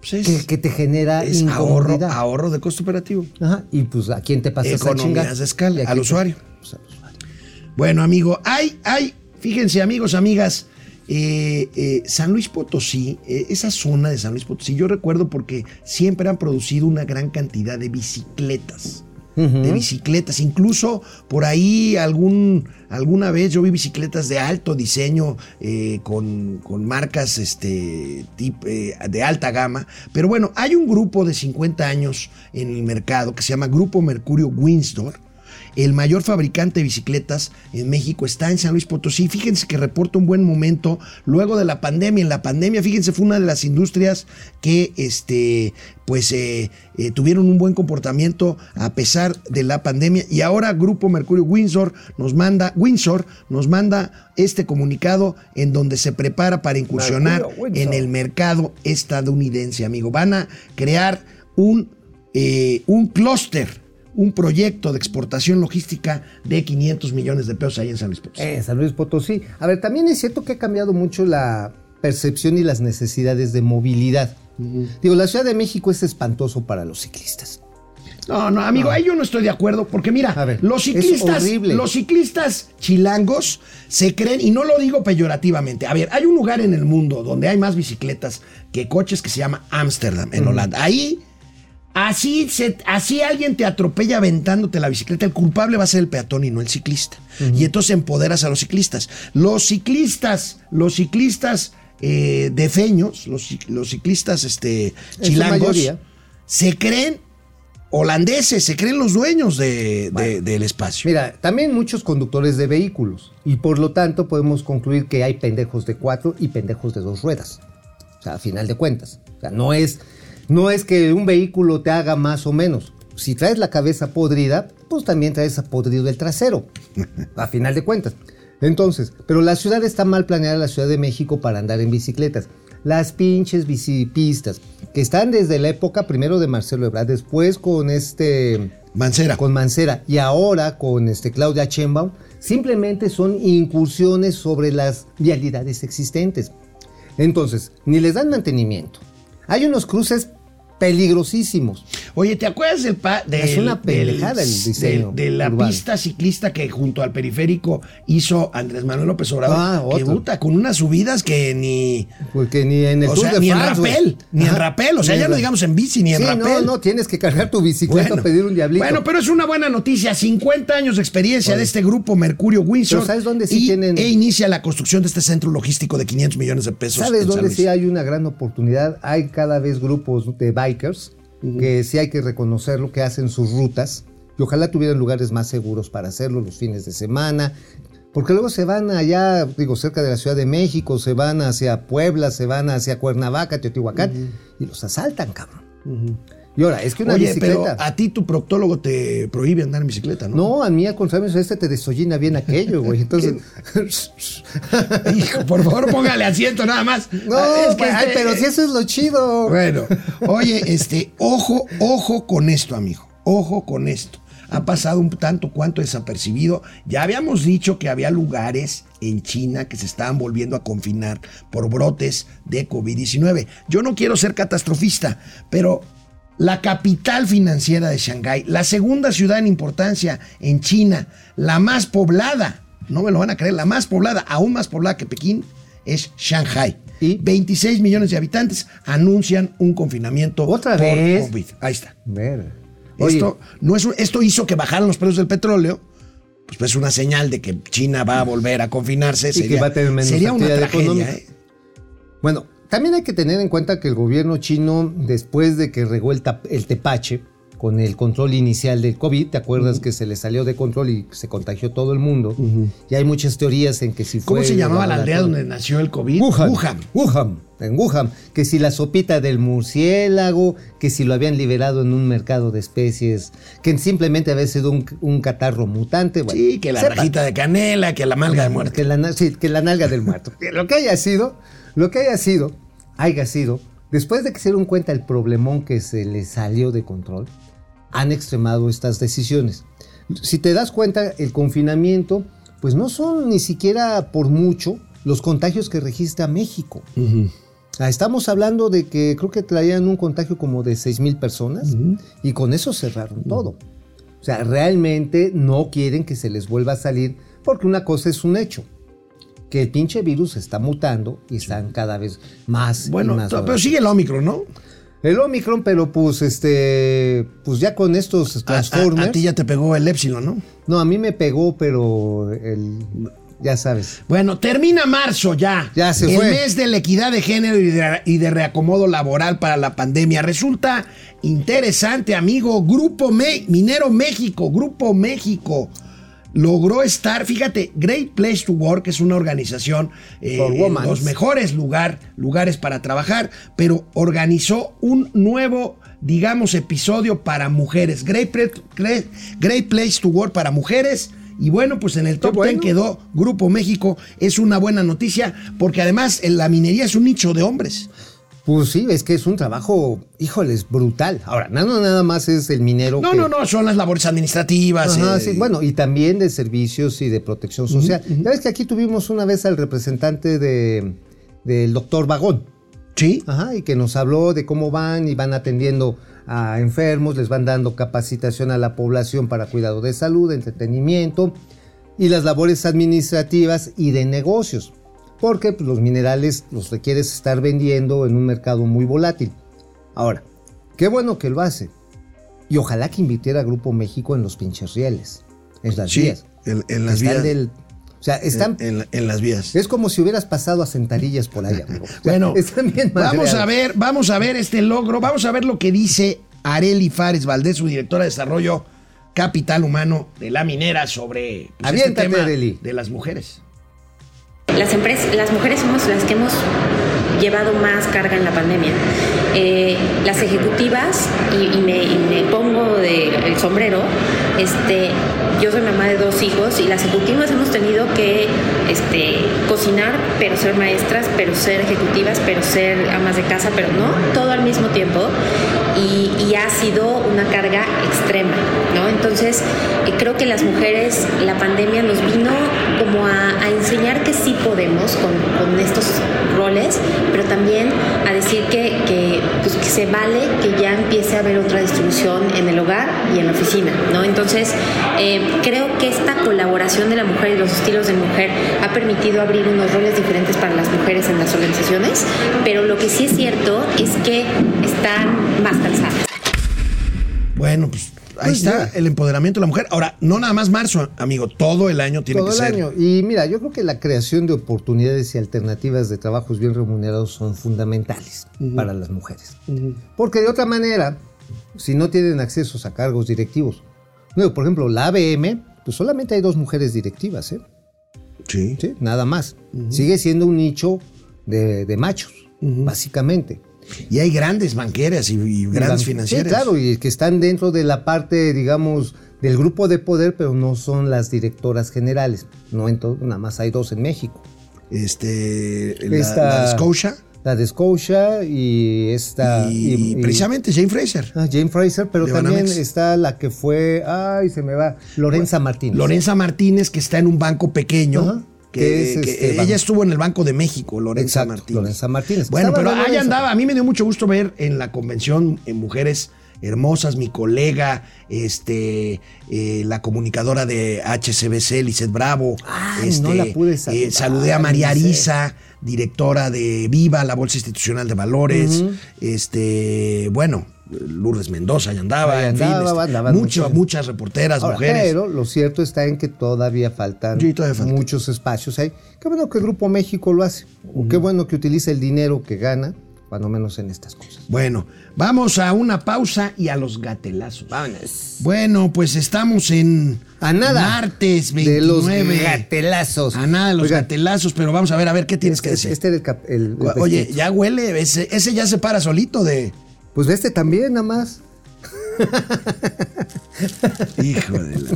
Pues es, que, que te genera es ahorro, de costo operativo. Ajá, y pues a quién te pasas a Economías chingar? de escala, ¿Y a al quién te- usuario. Pues al usuario. Bueno, amigo, hay, hay, fíjense, amigos, amigas, eh, eh, San Luis Potosí, eh, esa zona de San Luis Potosí, yo recuerdo porque siempre han producido una gran cantidad de bicicletas. De bicicletas, incluso por ahí alguna vez yo vi bicicletas de alto diseño eh, con, con marcas este, eh, de alta gama. Pero bueno, hay un grupo de 50 años en el mercado que se llama Grupo Mercurio Windsor. El mayor fabricante de bicicletas en México está en San Luis Potosí. Fíjense que reporta un buen momento luego de la pandemia. En la pandemia, fíjense, fue una de las industrias que este, pues, eh, eh, tuvieron un buen comportamiento a pesar de la pandemia. Y ahora Grupo Mercurio Windsor nos manda, Windsor nos manda este comunicado en donde se prepara para incursionar en el mercado estadounidense, amigo. Van a crear un, eh, un clúster, un proyecto de exportación logística de 500 millones de pesos ahí en San Luis Potosí. Eh, San Luis Potosí. A ver, también es cierto que ha cambiado mucho la percepción y las necesidades de movilidad. Digo, la Ciudad de México es espantoso para los ciclistas. No, no, amigo, ahí yo no estoy de acuerdo, porque mira, ver, los ciclistas, los ciclistas chilangos se creen, y no lo digo peyorativamente. A ver, hay un lugar en el mundo donde hay más bicicletas que coches que se llama Ámsterdam, en Holanda. Ahí, así, se, así alguien te atropella aventándote la bicicleta, el culpable va a ser el peatón y no el ciclista. Y entonces empoderas a los ciclistas. Los ciclistas, los ciclistas eh, defeños, los, cic- los ciclistas este, chilangos, se creen holandeses, se creen los dueños de- de- del espacio. Mira, también muchos conductores de vehículos y por lo tanto podemos concluir que hay pendejos de cuatro y pendejos de dos ruedas. O sea, a final de cuentas. O sea, no es, no es que un vehículo te haga más o menos. Si traes la cabeza podrida, pues también traes podrido el trasero. A final de cuentas. Entonces, pero la ciudad está mal planeada, la Ciudad de México, para andar en bicicletas. Las pinches bicipistas, que están desde la época primero de Marcelo Ebrard, después con este Mancera. con Mancera y ahora con este Claudia Sheinbaum simplemente son incursiones sobre las vialidades existentes. Entonces, ni les dan mantenimiento. Hay unos cruces peligrosísimos. Oye, ¿te acuerdas del pa- Es una pendejada el diseño de, de la urbano. pista ciclista que junto al periférico hizo Andrés Manuel López Obrador? Ah, que puta, con unas subidas que ni. Porque ni en el O Tour sea, de ni en France, rapel, ni en rapel. O sea, Ni ya en no digamos en bici ni en Sí, rapel. no, no, tienes que cargar tu bicicleta o pedir un diablito. Bueno, pero es una buena noticia. 50 años de experiencia de este grupo Mercurio Windsor. ¿sabes dónde sí y- tienen- E inicia la construcción de este centro logístico de 500 millones de pesos. ¿Sabes en dónde sí hay una gran oportunidad? Hay cada vez grupos de bikers que sí hay que reconocerlo, que hacen sus rutas y ojalá tuvieran lugares más seguros para hacerlo los fines de semana. Porque luego se van allá, digo, cerca de la Ciudad de México, se van hacia Puebla, se van hacia Cuernavaca, Teotihuacán, y los asaltan, cabrón. Y ahora, es que una Oye, bicicleta. pero a ti tu proctólogo te prohíbe andar en bicicleta, ¿no? No, a mí al contrario, este te desollina bien aquello, güey. *laughs* Entonces. *laughs* Hijo, por favor, póngale asiento nada más. no, Ah, es que ay, este- pero si eso es lo chido. Bueno, oye, este, ojo, ojo con esto, amigo. Ojo con esto. Ha pasado un tanto cuanto desapercibido. Ya habíamos dicho que había lugares en China que se estaban volviendo a confinar por brotes de COVID-19. Yo no quiero ser catastrofista, pero la capital financiera de Shanghái, la segunda ciudad en importancia en China, la más poblada, no me lo van a creer, la más poblada, aún más poblada que Pekín, es Shanghái. ¿Y? 26 millones de habitantes anuncian un confinamiento ¿Otra por vez? COVID. Ahí está. Ver. Esto, no es, esto hizo que bajaran los precios del petróleo. Pues, pues es una señal de que China va a volver a confinarse. Sería, va a tener menos sería una tragedia. ¿eh? Bueno, también hay que tener en cuenta que el gobierno chino, después de que regó el, tap- el tepache con el control inicial del COVID, ¿te acuerdas que se le salió de control y se contagió todo el mundo? Y hay muchas teorías en que si fue... ¿Cómo se llamaba la aldea donde nació el COVID? Wuhan. Wuhan. Wuhan. En Wuhan. Que si la sopita del murciélago, que si lo habían liberado en un mercado de especies, que simplemente había sido un, un catarro mutante. Bueno, Sí, que la sepan. rajita de canela, que la malga de muerte. Que la, sí, que la nalga del muerto. *laughs* Que lo que haya sido, lo que haya sido, haya sido, después de que se dieron cuenta el problemón que se les salió de control, han extremado estas decisiones. Si te das cuenta, el confinamiento, pues no son ni siquiera por mucho los contagios que registra México. Ah, Estamos hablando de que creo que traían un contagio como de 6 mil personas y con eso cerraron todo. O sea, realmente no quieren que se les vuelva a salir porque una cosa es un hecho. Que el pinche virus está mutando y están cada vez más. y Bueno, más pero sigue el Omicron, ¿no? El Omicron, pero pues este. Pues ya con estos A, a- Transformers. a ti ya te pegó el Epsilon, ¿no? No, a mí me pegó, pero el. Ya sabes. Bueno, termina marzo ya. Ya se el fue. mes de la equidad de género y de, y de reacomodo laboral para la pandemia. Resulta interesante, amigo. Grupo Me- Minero México, Grupo México. Logró estar, fíjate, Great Place to Work es una organización, eh, los mejores lugar, lugares para trabajar, pero organizó un nuevo, digamos, episodio para mujeres. Great, Pre- Great- Great Place to Work para mujeres. Y bueno, pues en el top 10 bueno. quedó Grupo México. Es una buena noticia porque además en la minería es un nicho de hombres. Pues sí, es que es un trabajo, híjoles, brutal. Ahora, no, no nada más es el minero. No, que- no, no, son las labores administrativas. Ajá, eh, sí, bueno, y también de servicios y de protección social. Ya ves que aquí tuvimos una vez al representante de, del doctor Vagón. Sí. Ajá, y que nos habló de cómo van y van atendiendo a enfermos, les van dando capacitación a la población para cuidado de salud, entretenimiento y las labores administrativas y de negocios, porque pues, los minerales los requieres estar vendiendo en un mercado muy volátil. Ahora, qué bueno que lo hace. Y ojalá que invirtiera Grupo México en los pinches rieles, en las Sí, vías. en- en las vías. del- o sea, están... En, en- en las vías. Es como si hubieras pasado a sentadillas por ahí, amigo. O sea, Bueno, *laughs* están bien vamos a ver, vamos a ver este logro, vamos a ver lo que dice Areli Fares Valdés, su directora de desarrollo capital humano de la minera sobre pues, este Aviéntate, tema Arely. de las mujeres. Las, empresas, las mujeres somos las que hemos llevado más carga en la pandemia. Eh, las ejecutivas, y, me pongo de, el sombrero, este, yo soy mamá de dos hijos y las ejecutivas hemos tenido que este, cocinar, pero ser maestras, pero ser ejecutivas, pero ser amas de casa, pero no todo al mismo tiempo. Y, y ha sido una carga extrema, ¿no? Entonces, eh, creo que las mujeres, la pandemia nos vino como a, enseñar que sí podemos con, con estos roles, pero también a decir que se vale que ya empiece a haber otra distribución en el hogar y en la oficina, ¿no? Entonces, eh, creo que esta colaboración de la mujer y los estilos de mujer ha permitido abrir unos roles diferentes para las mujeres en las organizaciones, pero lo que sí es cierto es que están más cansadas. Bueno, pues ahí Pues está mira. el empoderamiento de la mujer. Ahora, no nada más marzo, amigo, todo el año tiene todo que el ser. año. Y mira, yo creo que la creación de oportunidades y alternativas de trabajos bien remunerados son fundamentales para las mujeres. Porque de otra manera, si no tienen accesos a cargos directivos, por ejemplo, la ABM, pues solamente hay dos mujeres directivas, ¿eh? Sí. ¿Sí? Nada más. Sigue siendo un nicho de, de machos, básicamente. Y hay grandes banqueras y, y grandes Sí, financieras. claro, y que están dentro de la parte, digamos, del grupo de poder, pero no son las directoras generales. No en todo, nada más hay dos en México. Este, la, Esta- la de Scotia La de Scotia y esta. y, y- y- precisamente Jane Fraser. ah, Jane Fraser, pero también Banamex. está la que fue. Ay, se me va. Lorenza Martínez. Lorenza Martínez, que está en un banco pequeño. Que es que este ella estuvo en el Banco de México, Lorenza Exacto, Martínez. Lorenza Martínez. Bueno, pero Lorenza. andaba. A mí me dio mucho gusto ver en la convención en mujeres hermosas, mi colega, este, eh, la comunicadora de HCBC, Lizeth Bravo. Ay, este, no la pude saludar, eh, saludé a María. Arisa, directora de Viva, la Bolsa Institucional de Valores. Este, bueno, Lourdes Mendoza ya andaba, Ahí en fin, andaba, este, mucho- muchas reporteras, Ahora, mujeres. Pero lo cierto está en que todavía faltan Sí, todavía falta. muchos espacios ahí. Qué bueno que el Grupo México lo hace. O qué bueno que utiliza el dinero que gana, cuando menos en estas cosas. Bueno, vamos a una pausa y a los gatelazos. Bueno, pues estamos en A nada. martes De los 29. gatelazos. A nada de los gatelazos, pero vamos a ver, a ver qué tienes que decir. este era el cap- el- el Oye, ya huele, ese, ese ya se para solito de. Pues este también, nada más. Hijo de la.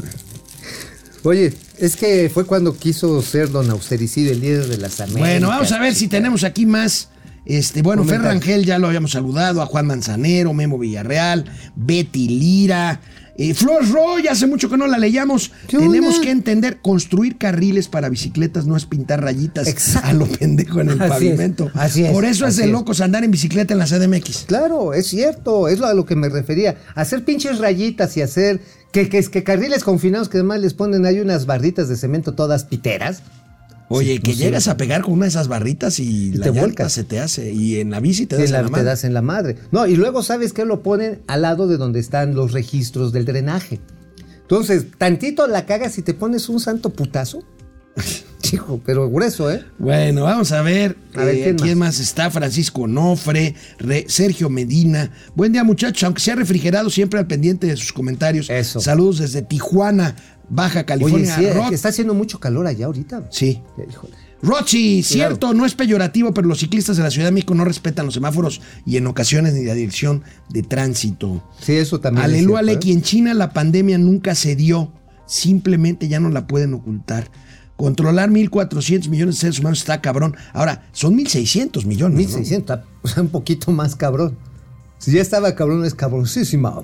Oye, es que fue cuando quiso ser don Austericidio, el líder de las Américas. Bueno, vamos a ver si tenemos aquí más. Este, bueno, Fer. Rangel ya lo habíamos saludado, a Juan Manzanero, Memo Villarreal, Betty Lira, eh, Flor Roy, hace mucho que no la leíamos. ¿Qué Tenemos que entender, construir carriles para bicicletas no es pintar rayitas Exacto. a lo pendejo en el Así es, pavimento. así es, Por eso es de es. locos andar en bicicleta en la CDMX. Claro, es cierto, es a lo que me refería. Hacer pinches rayitas y hacer que, que, que carriles confinados que además les ponen ahí unas barritas de cemento todas piteras. Oye, Sí, que pues llegas a pegar con una de esas barritas y, Y la te vuelcas. se te hace. Y en la bici te das la- en la te mano. das en la madre. No, y luego sabes que lo ponen al lado de donde están los registros del drenaje. Entonces, tantito la cagas y te pones un santo putazo. *laughs* Hijo, pero grueso, ¿eh? Bueno, vamos a ver, A ver, eh, ¿quién quién, más? está. Francisco Nofre, Re- Sergio Medina. Buen día, muchachos. Aunque sea refrigerado, siempre al pendiente de sus comentarios. Eso. Saludos desde Tijuana, Baja Oye, California. sí, que está haciendo mucho calor allá ahorita. Sí. Híjole. Rochi, cierto, no es peyorativo, pero los ciclistas de la Ciudad de México no respetan los semáforos y en ocasiones ni la dirección de tránsito. Sí, eso también. es Aleluya, cierto, ¿eh? Aleki, en China la pandemia nunca se dio, simplemente ya no la pueden ocultar. Controlar 1.400 millones de seres humanos está cabrón. Ahora, son 1.600 millones. ¿no? 1600, o sea, un poquito más cabrón. Si ya estaba cabrón, es cabroncísima.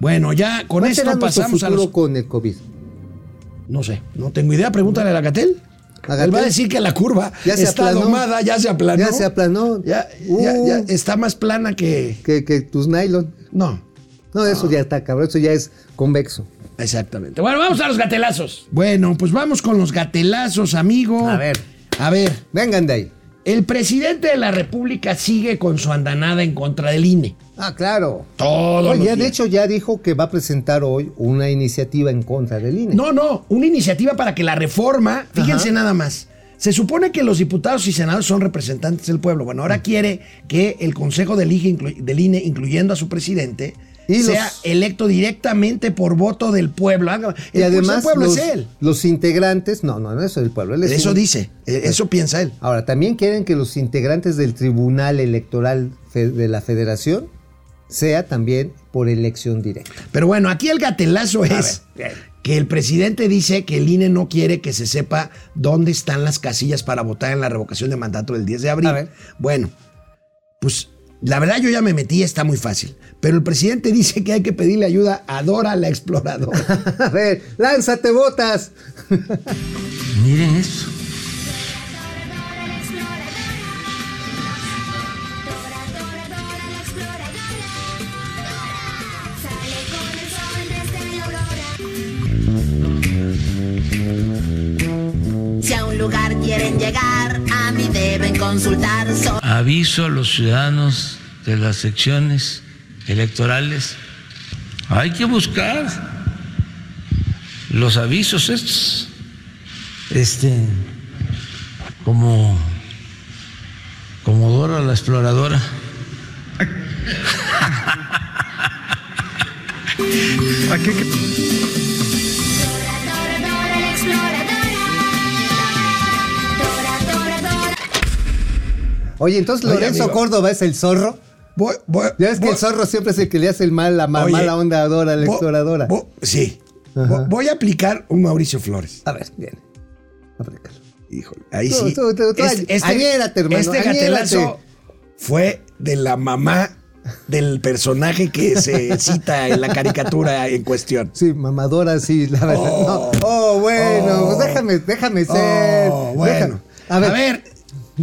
Bueno, ya con ¿Cuál esto pasamos a los... con el COVID? No sé, no tengo idea. Pregúntale a la Gatel. Agatel. Él va a decir que la curva Ya se está aplanó. domada, ya se aplanó. Ya se aplanó. Ya, Uh, ya- ya está más plana que. Que, que tus nylon. No, No, eso ya está, cabrón. Eso ya es convexo. exactamente. Bueno, vamos a los gatelazos. Bueno, pues vamos con los gatelazos, amigo. A ver. A ver. Vengan de ahí. El presidente de la República sigue con su andanada en contra del INE. Ah, claro. Todo. Oye, de hecho ya dijo que va a presentar hoy una iniciativa en contra del INE. No, no, una iniciativa para que la reforma, fíjense nada más. Se supone que los diputados y senadores son representantes del pueblo. Bueno, Mm. ahora quiere que el Consejo del, INE, del INE, incluyendo a su presidente, Y sea los- electo directamente por voto del pueblo. Y el además pueblo los, es él. los integrantes, no, no, no eso es el pueblo. él es Eso un- dice, eh, eso piensa él. Ahora, también quieren que los integrantes del Tribunal Electoral de la Federación sea también por elección directa. Pero bueno, aquí el gatelazo es que el presidente dice que el INE no quiere que se sepa dónde están las casillas para votar en la revocación de mandato del 10 de abril. A ver. Bueno, pues la verdad yo ya me metí, está muy fácil. Pero el presidente *laughs* dice que hay que pedirle ayuda a Dora la exploradora. *laughs* A ver, lánzate botas. *laughs* Miren eso. Quieren llegar, a mí deben consultar. So- Aviso a los ciudadanos de las secciones electorales. Hay que buscar los avisos estos. Este, como, como Dora la exploradora. *laughs* Oye, entonces Lorenzo. Córdoba es el zorro. Voy- voy- Ya ves que el zorro siempre es el que le hace el mal, la ma- Oye, mala onda a Dora, la exploradora. sí. Ajá. Voy- a aplicar un Mauricio Flores. A ver, bien. Aplícalo. Híjole, ahí Tú, sí. tú, tú, añérate, hermano, este añérate. gatelazo fue de la mamá del personaje que se cita en la caricatura en cuestión. Sí, mamadora, sí, la verdad. Oh. no. Oh, bueno, Oh. pues déjame, déjame ser. Oh, bueno. Déjame. A ver.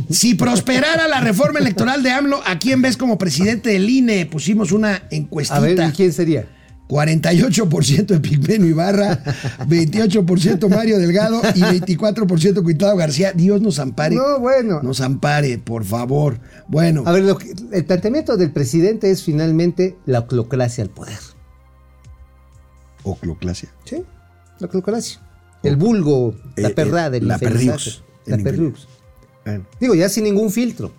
Si prosperara la reforma electoral de AMLO, ¿a quién ves como presidente del INE? Pusimos una encuestita. A ver, ¿y quién sería? 48% de Pigmenio Ibarra, 28% Mario Delgado y 24% Cuitado García. Dios nos ampare. No, bueno. Nos ampare, por favor. Bueno, A ver, lo que- el planteamiento del presidente es finalmente la oclocracia al poder. ocloclasia. Sí, la oclocracia. El vulgo, la Eh, perra eh, del la La el perriux. Bueno. Digo, ya sin ningún filtro.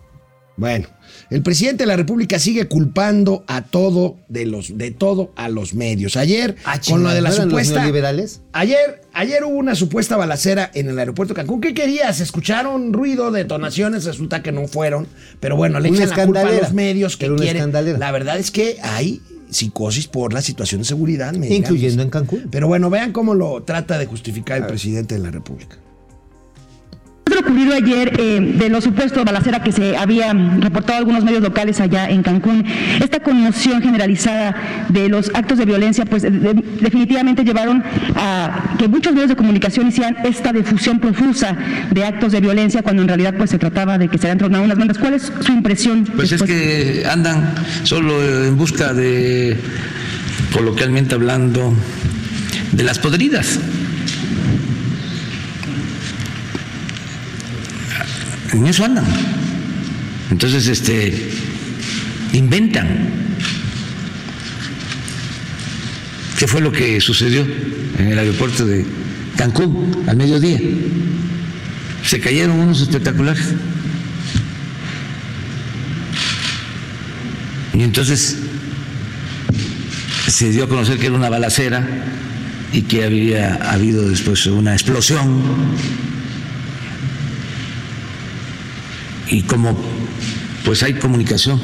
Bueno, el presidente de la República sigue culpando a todo de los de todo a los medios. Ayer Ah, con lo de la ¿no eran los supuesta neoliberales? Ayer ayer hubo una supuesta balacera en el aeropuerto de Cancún. ¿Qué querías? Escucharon ruido, detonaciones, resulta que no fueron, pero bueno, le Una echan la culpa a los medios que quieren. escandalera. La verdad es que hay psicosis por la situación de seguridad. Incluyendo en Cancún. Pero bueno, vean cómo lo trata de justificar el presidente de la República. Lo ocurrido ayer eh, de lo supuesto balacera que se había reportado algunos medios locales allá en Cancún, esta conmoción generalizada de los actos de violencia, pues de- de- definitivamente llevaron a que muchos medios de comunicación hicieran esta difusión profusa de actos de violencia cuando en realidad pues se trataba de que se habían tronado unas bandas. ¿Cuál es su impresión? Pues es que andan solo en busca de, coloquialmente hablando, de las podridas. En eso andan. Entonces, este, inventan. ¿Qué fue lo que sucedió en el aeropuerto de Cancún al mediodía? Se cayeron unos espectaculares. Y entonces se dio a conocer que era una balacera y que había habido después una explosión. Y como pues hay comunicación,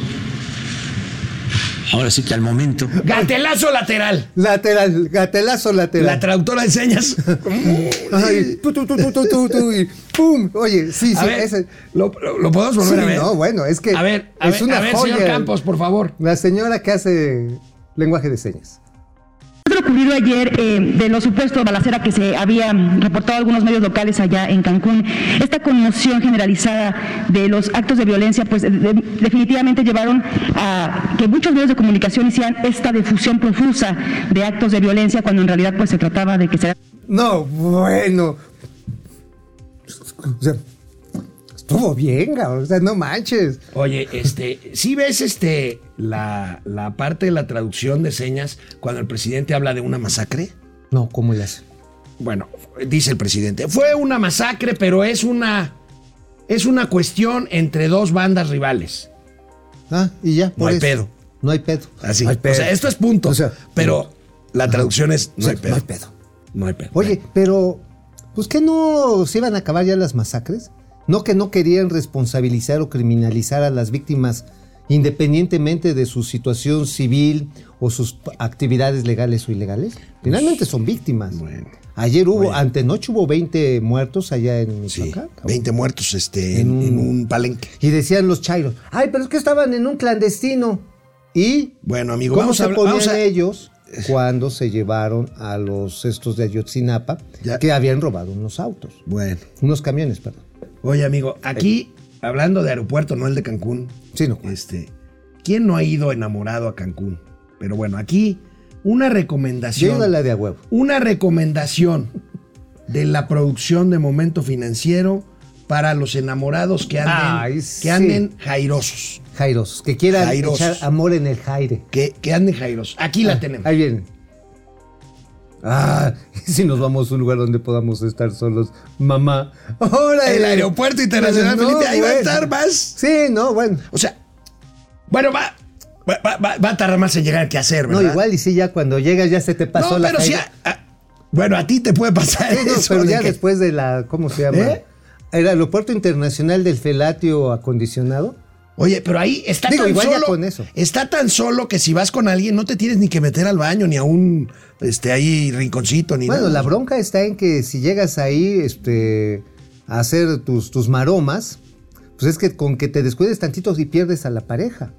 ahora sí que al momento Gatelazo lateral. Lateral, gatelazo lateral. La traductora de señas. *laughs* Ay, tu, tu, tu, tu, tu, tu, tu, y ¡pum! Oye, sí, A sí, ver, ese- lo, lo- lo podemos volver Sí, a ver. no, bueno, es que A ver, a es ver, una a ver, joya. señor Campos, por favor. La señora que hace lenguaje de señas. Ocurrido ayer eh, de los supuestos balacera que se había reportado algunos medios locales allá en Cancún, esta conmoción generalizada de los actos de violencia, pues de- de- definitivamente llevaron a que muchos medios de comunicación hicieran esta difusión profusa de actos de violencia cuando en realidad pues se trataba de que se No, bueno. O sea, estuvo bien, cabrón. O sea, no manches. Oye, este, si ves este la, la parte de la traducción de señas cuando el presidente habla de una masacre? No, ¿cómo le hace? Bueno, dice el presidente, fue una masacre, pero es una es una cuestión entre dos bandas rivales. Ah, y ya. por hay eso. pedo. No hay pedo. Así. No hay pedo. O sea, esto es punto. O sea, pero la traducción es no o sea, hay pedo. No hay pedo. No hay pedo. Oye, pero, pues que no se iban a acabar ya las masacres. No que no querían responsabilizar o criminalizar a las víctimas independientemente de su situación civil o sus actividades legales o ilegales. Finalmente son víctimas. Bueno. Ayer hubo, Bueno. antenoche hubo 20 muertos allá en Sí, Michoacán. cabrón. 20 muertos este, en, En un- en un palenque. Y decían los chairos, ay, pero es que estaban en un clandestino. ¿Y Bueno, amigo, cómo vamos se a ponían vamos a- ellos cuando se llevaron a los estos de Ayotzinapa Ya. que habían robado unos autos? Bueno. Unos camiones, perdón. Oye, amigo, aquí, hablando de aeropuerto, no el de Cancún. Sí, no. Este, ¿quién no ha ido enamorado a Cancún? Pero bueno, aquí una recomendación. Yo la de a huevo. Una recomendación de la producción de Momento Financiero para los enamorados que anden, Ay, que anden jairosos. Jairosos, que quieran Jairosos. echar amor en el jaire. Que, que anden jairosos. Aquí la Ah, tenemos. Ahí vienen. Ah, *laughs* si nos vamos a un lugar donde podamos estar solos, mamá. El aeropuerto internacional, No, Felipe, ahí va a estar más. Sí, no, bueno. O sea, bueno, va, va, va- va- va a tardar más en llegar que hacer, No, ¿verdad? igual y si ya cuando llegas ya se te pasó No, la pero sí. jaire. a- a- bueno, a ti te puede pasar Sí, no, eso. pero de ya que- después de la, ¿cómo se llama? ¿Eh? El aeropuerto internacional del felatio acondicionado. Oye, pero ahí está Digo, tan igual ya solo. con eso. Está tan solo que si vas con alguien no te tienes ni que meter al baño ni a un este ahí rinconcito ni Bueno, nada. la bronca está en que si llegas ahí este, a hacer tus, tus maromas, pues es que con que te descuides tantito y pierdes a la pareja.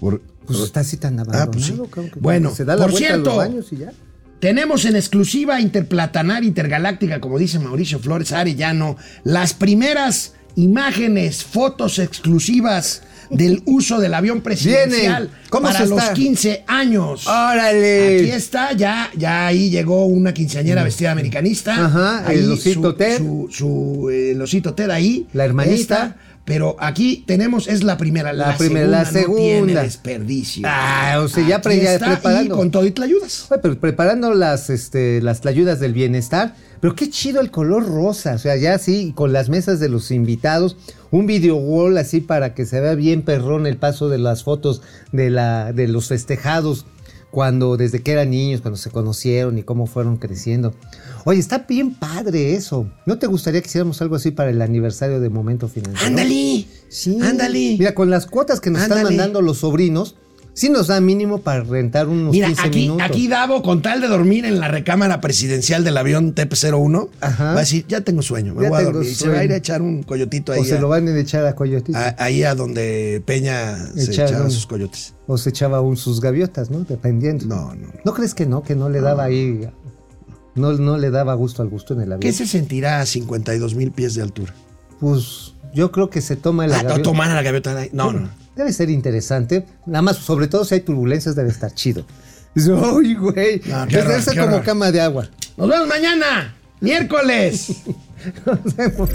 Por- Pues por- está así tan abandonado, Ah, pues sí. cabrón, que Bueno, se da la por vuelta cierto, a los baños y ya. Tenemos en exclusiva interplatanar intergaláctica, como dice Mauricio Flores Arellano, las primeras imágenes, fotos exclusivas del uso del avión presidencial. ¿Cómo para se los está? 15 años. ¡Órale! Aquí está, ya, ya ahí llegó una quinceañera vestida de americanista. Mm. Ajá, Ahí el osito su, Ted. Su, su, el osito Ted ahí. La hermanita. Esta, pero aquí tenemos, es la primera. La, La primera, la segunda. No tiene desperdicio. Ah, o sea, ya pre- ya preparando. Y con todo y te ayudas. Oye, pero preparando las, este, las ayudas del bienestar. Pero qué chido el color rosa. O sea, ya así, con las mesas de los invitados. Un video wall así para que se vea bien perrón el paso de las fotos de, la, de los festejados. Cuando, desde que eran niños, cuando se conocieron y cómo fueron creciendo. Oye, está bien padre eso. ¿No te gustaría que hiciéramos algo así para el aniversario de Momento Financiero? Ándale. Sí. Ándale. Mira, con las cuotas que nos están mandando los sobrinos, sí nos da mínimo para rentar unos Mira, 15 aquí, minutos. aquí Davo, con tal de dormir en la recámara presidencial del avión TEP-01, Ajá. va a decir, ya tengo sueño, me Ya voy a dormir. Y se va a ir a echar un coyotito ahí. o se a- lo van a echar a coyotito. a- ahí a donde Peña se echaba sus coyotes. O se echaba un, sus gaviotas, ¿no? Dependiendo. No, no. ¿No crees que no? Que no le daba ahí. No, no le daba gusto al gusto en el avión. ¿Qué se sentirá a 52 mil pies de altura? Pues yo creo que se toma el Ah, no, tomar la gaviota. No, no. Debe ser interesante. Nada más, sobre todo si hay turbulencias, debe estar chido. ¡Ay, güey! No, qué como horror. cama de agua. Nos vemos mañana, miércoles. *laughs* Nos vemos.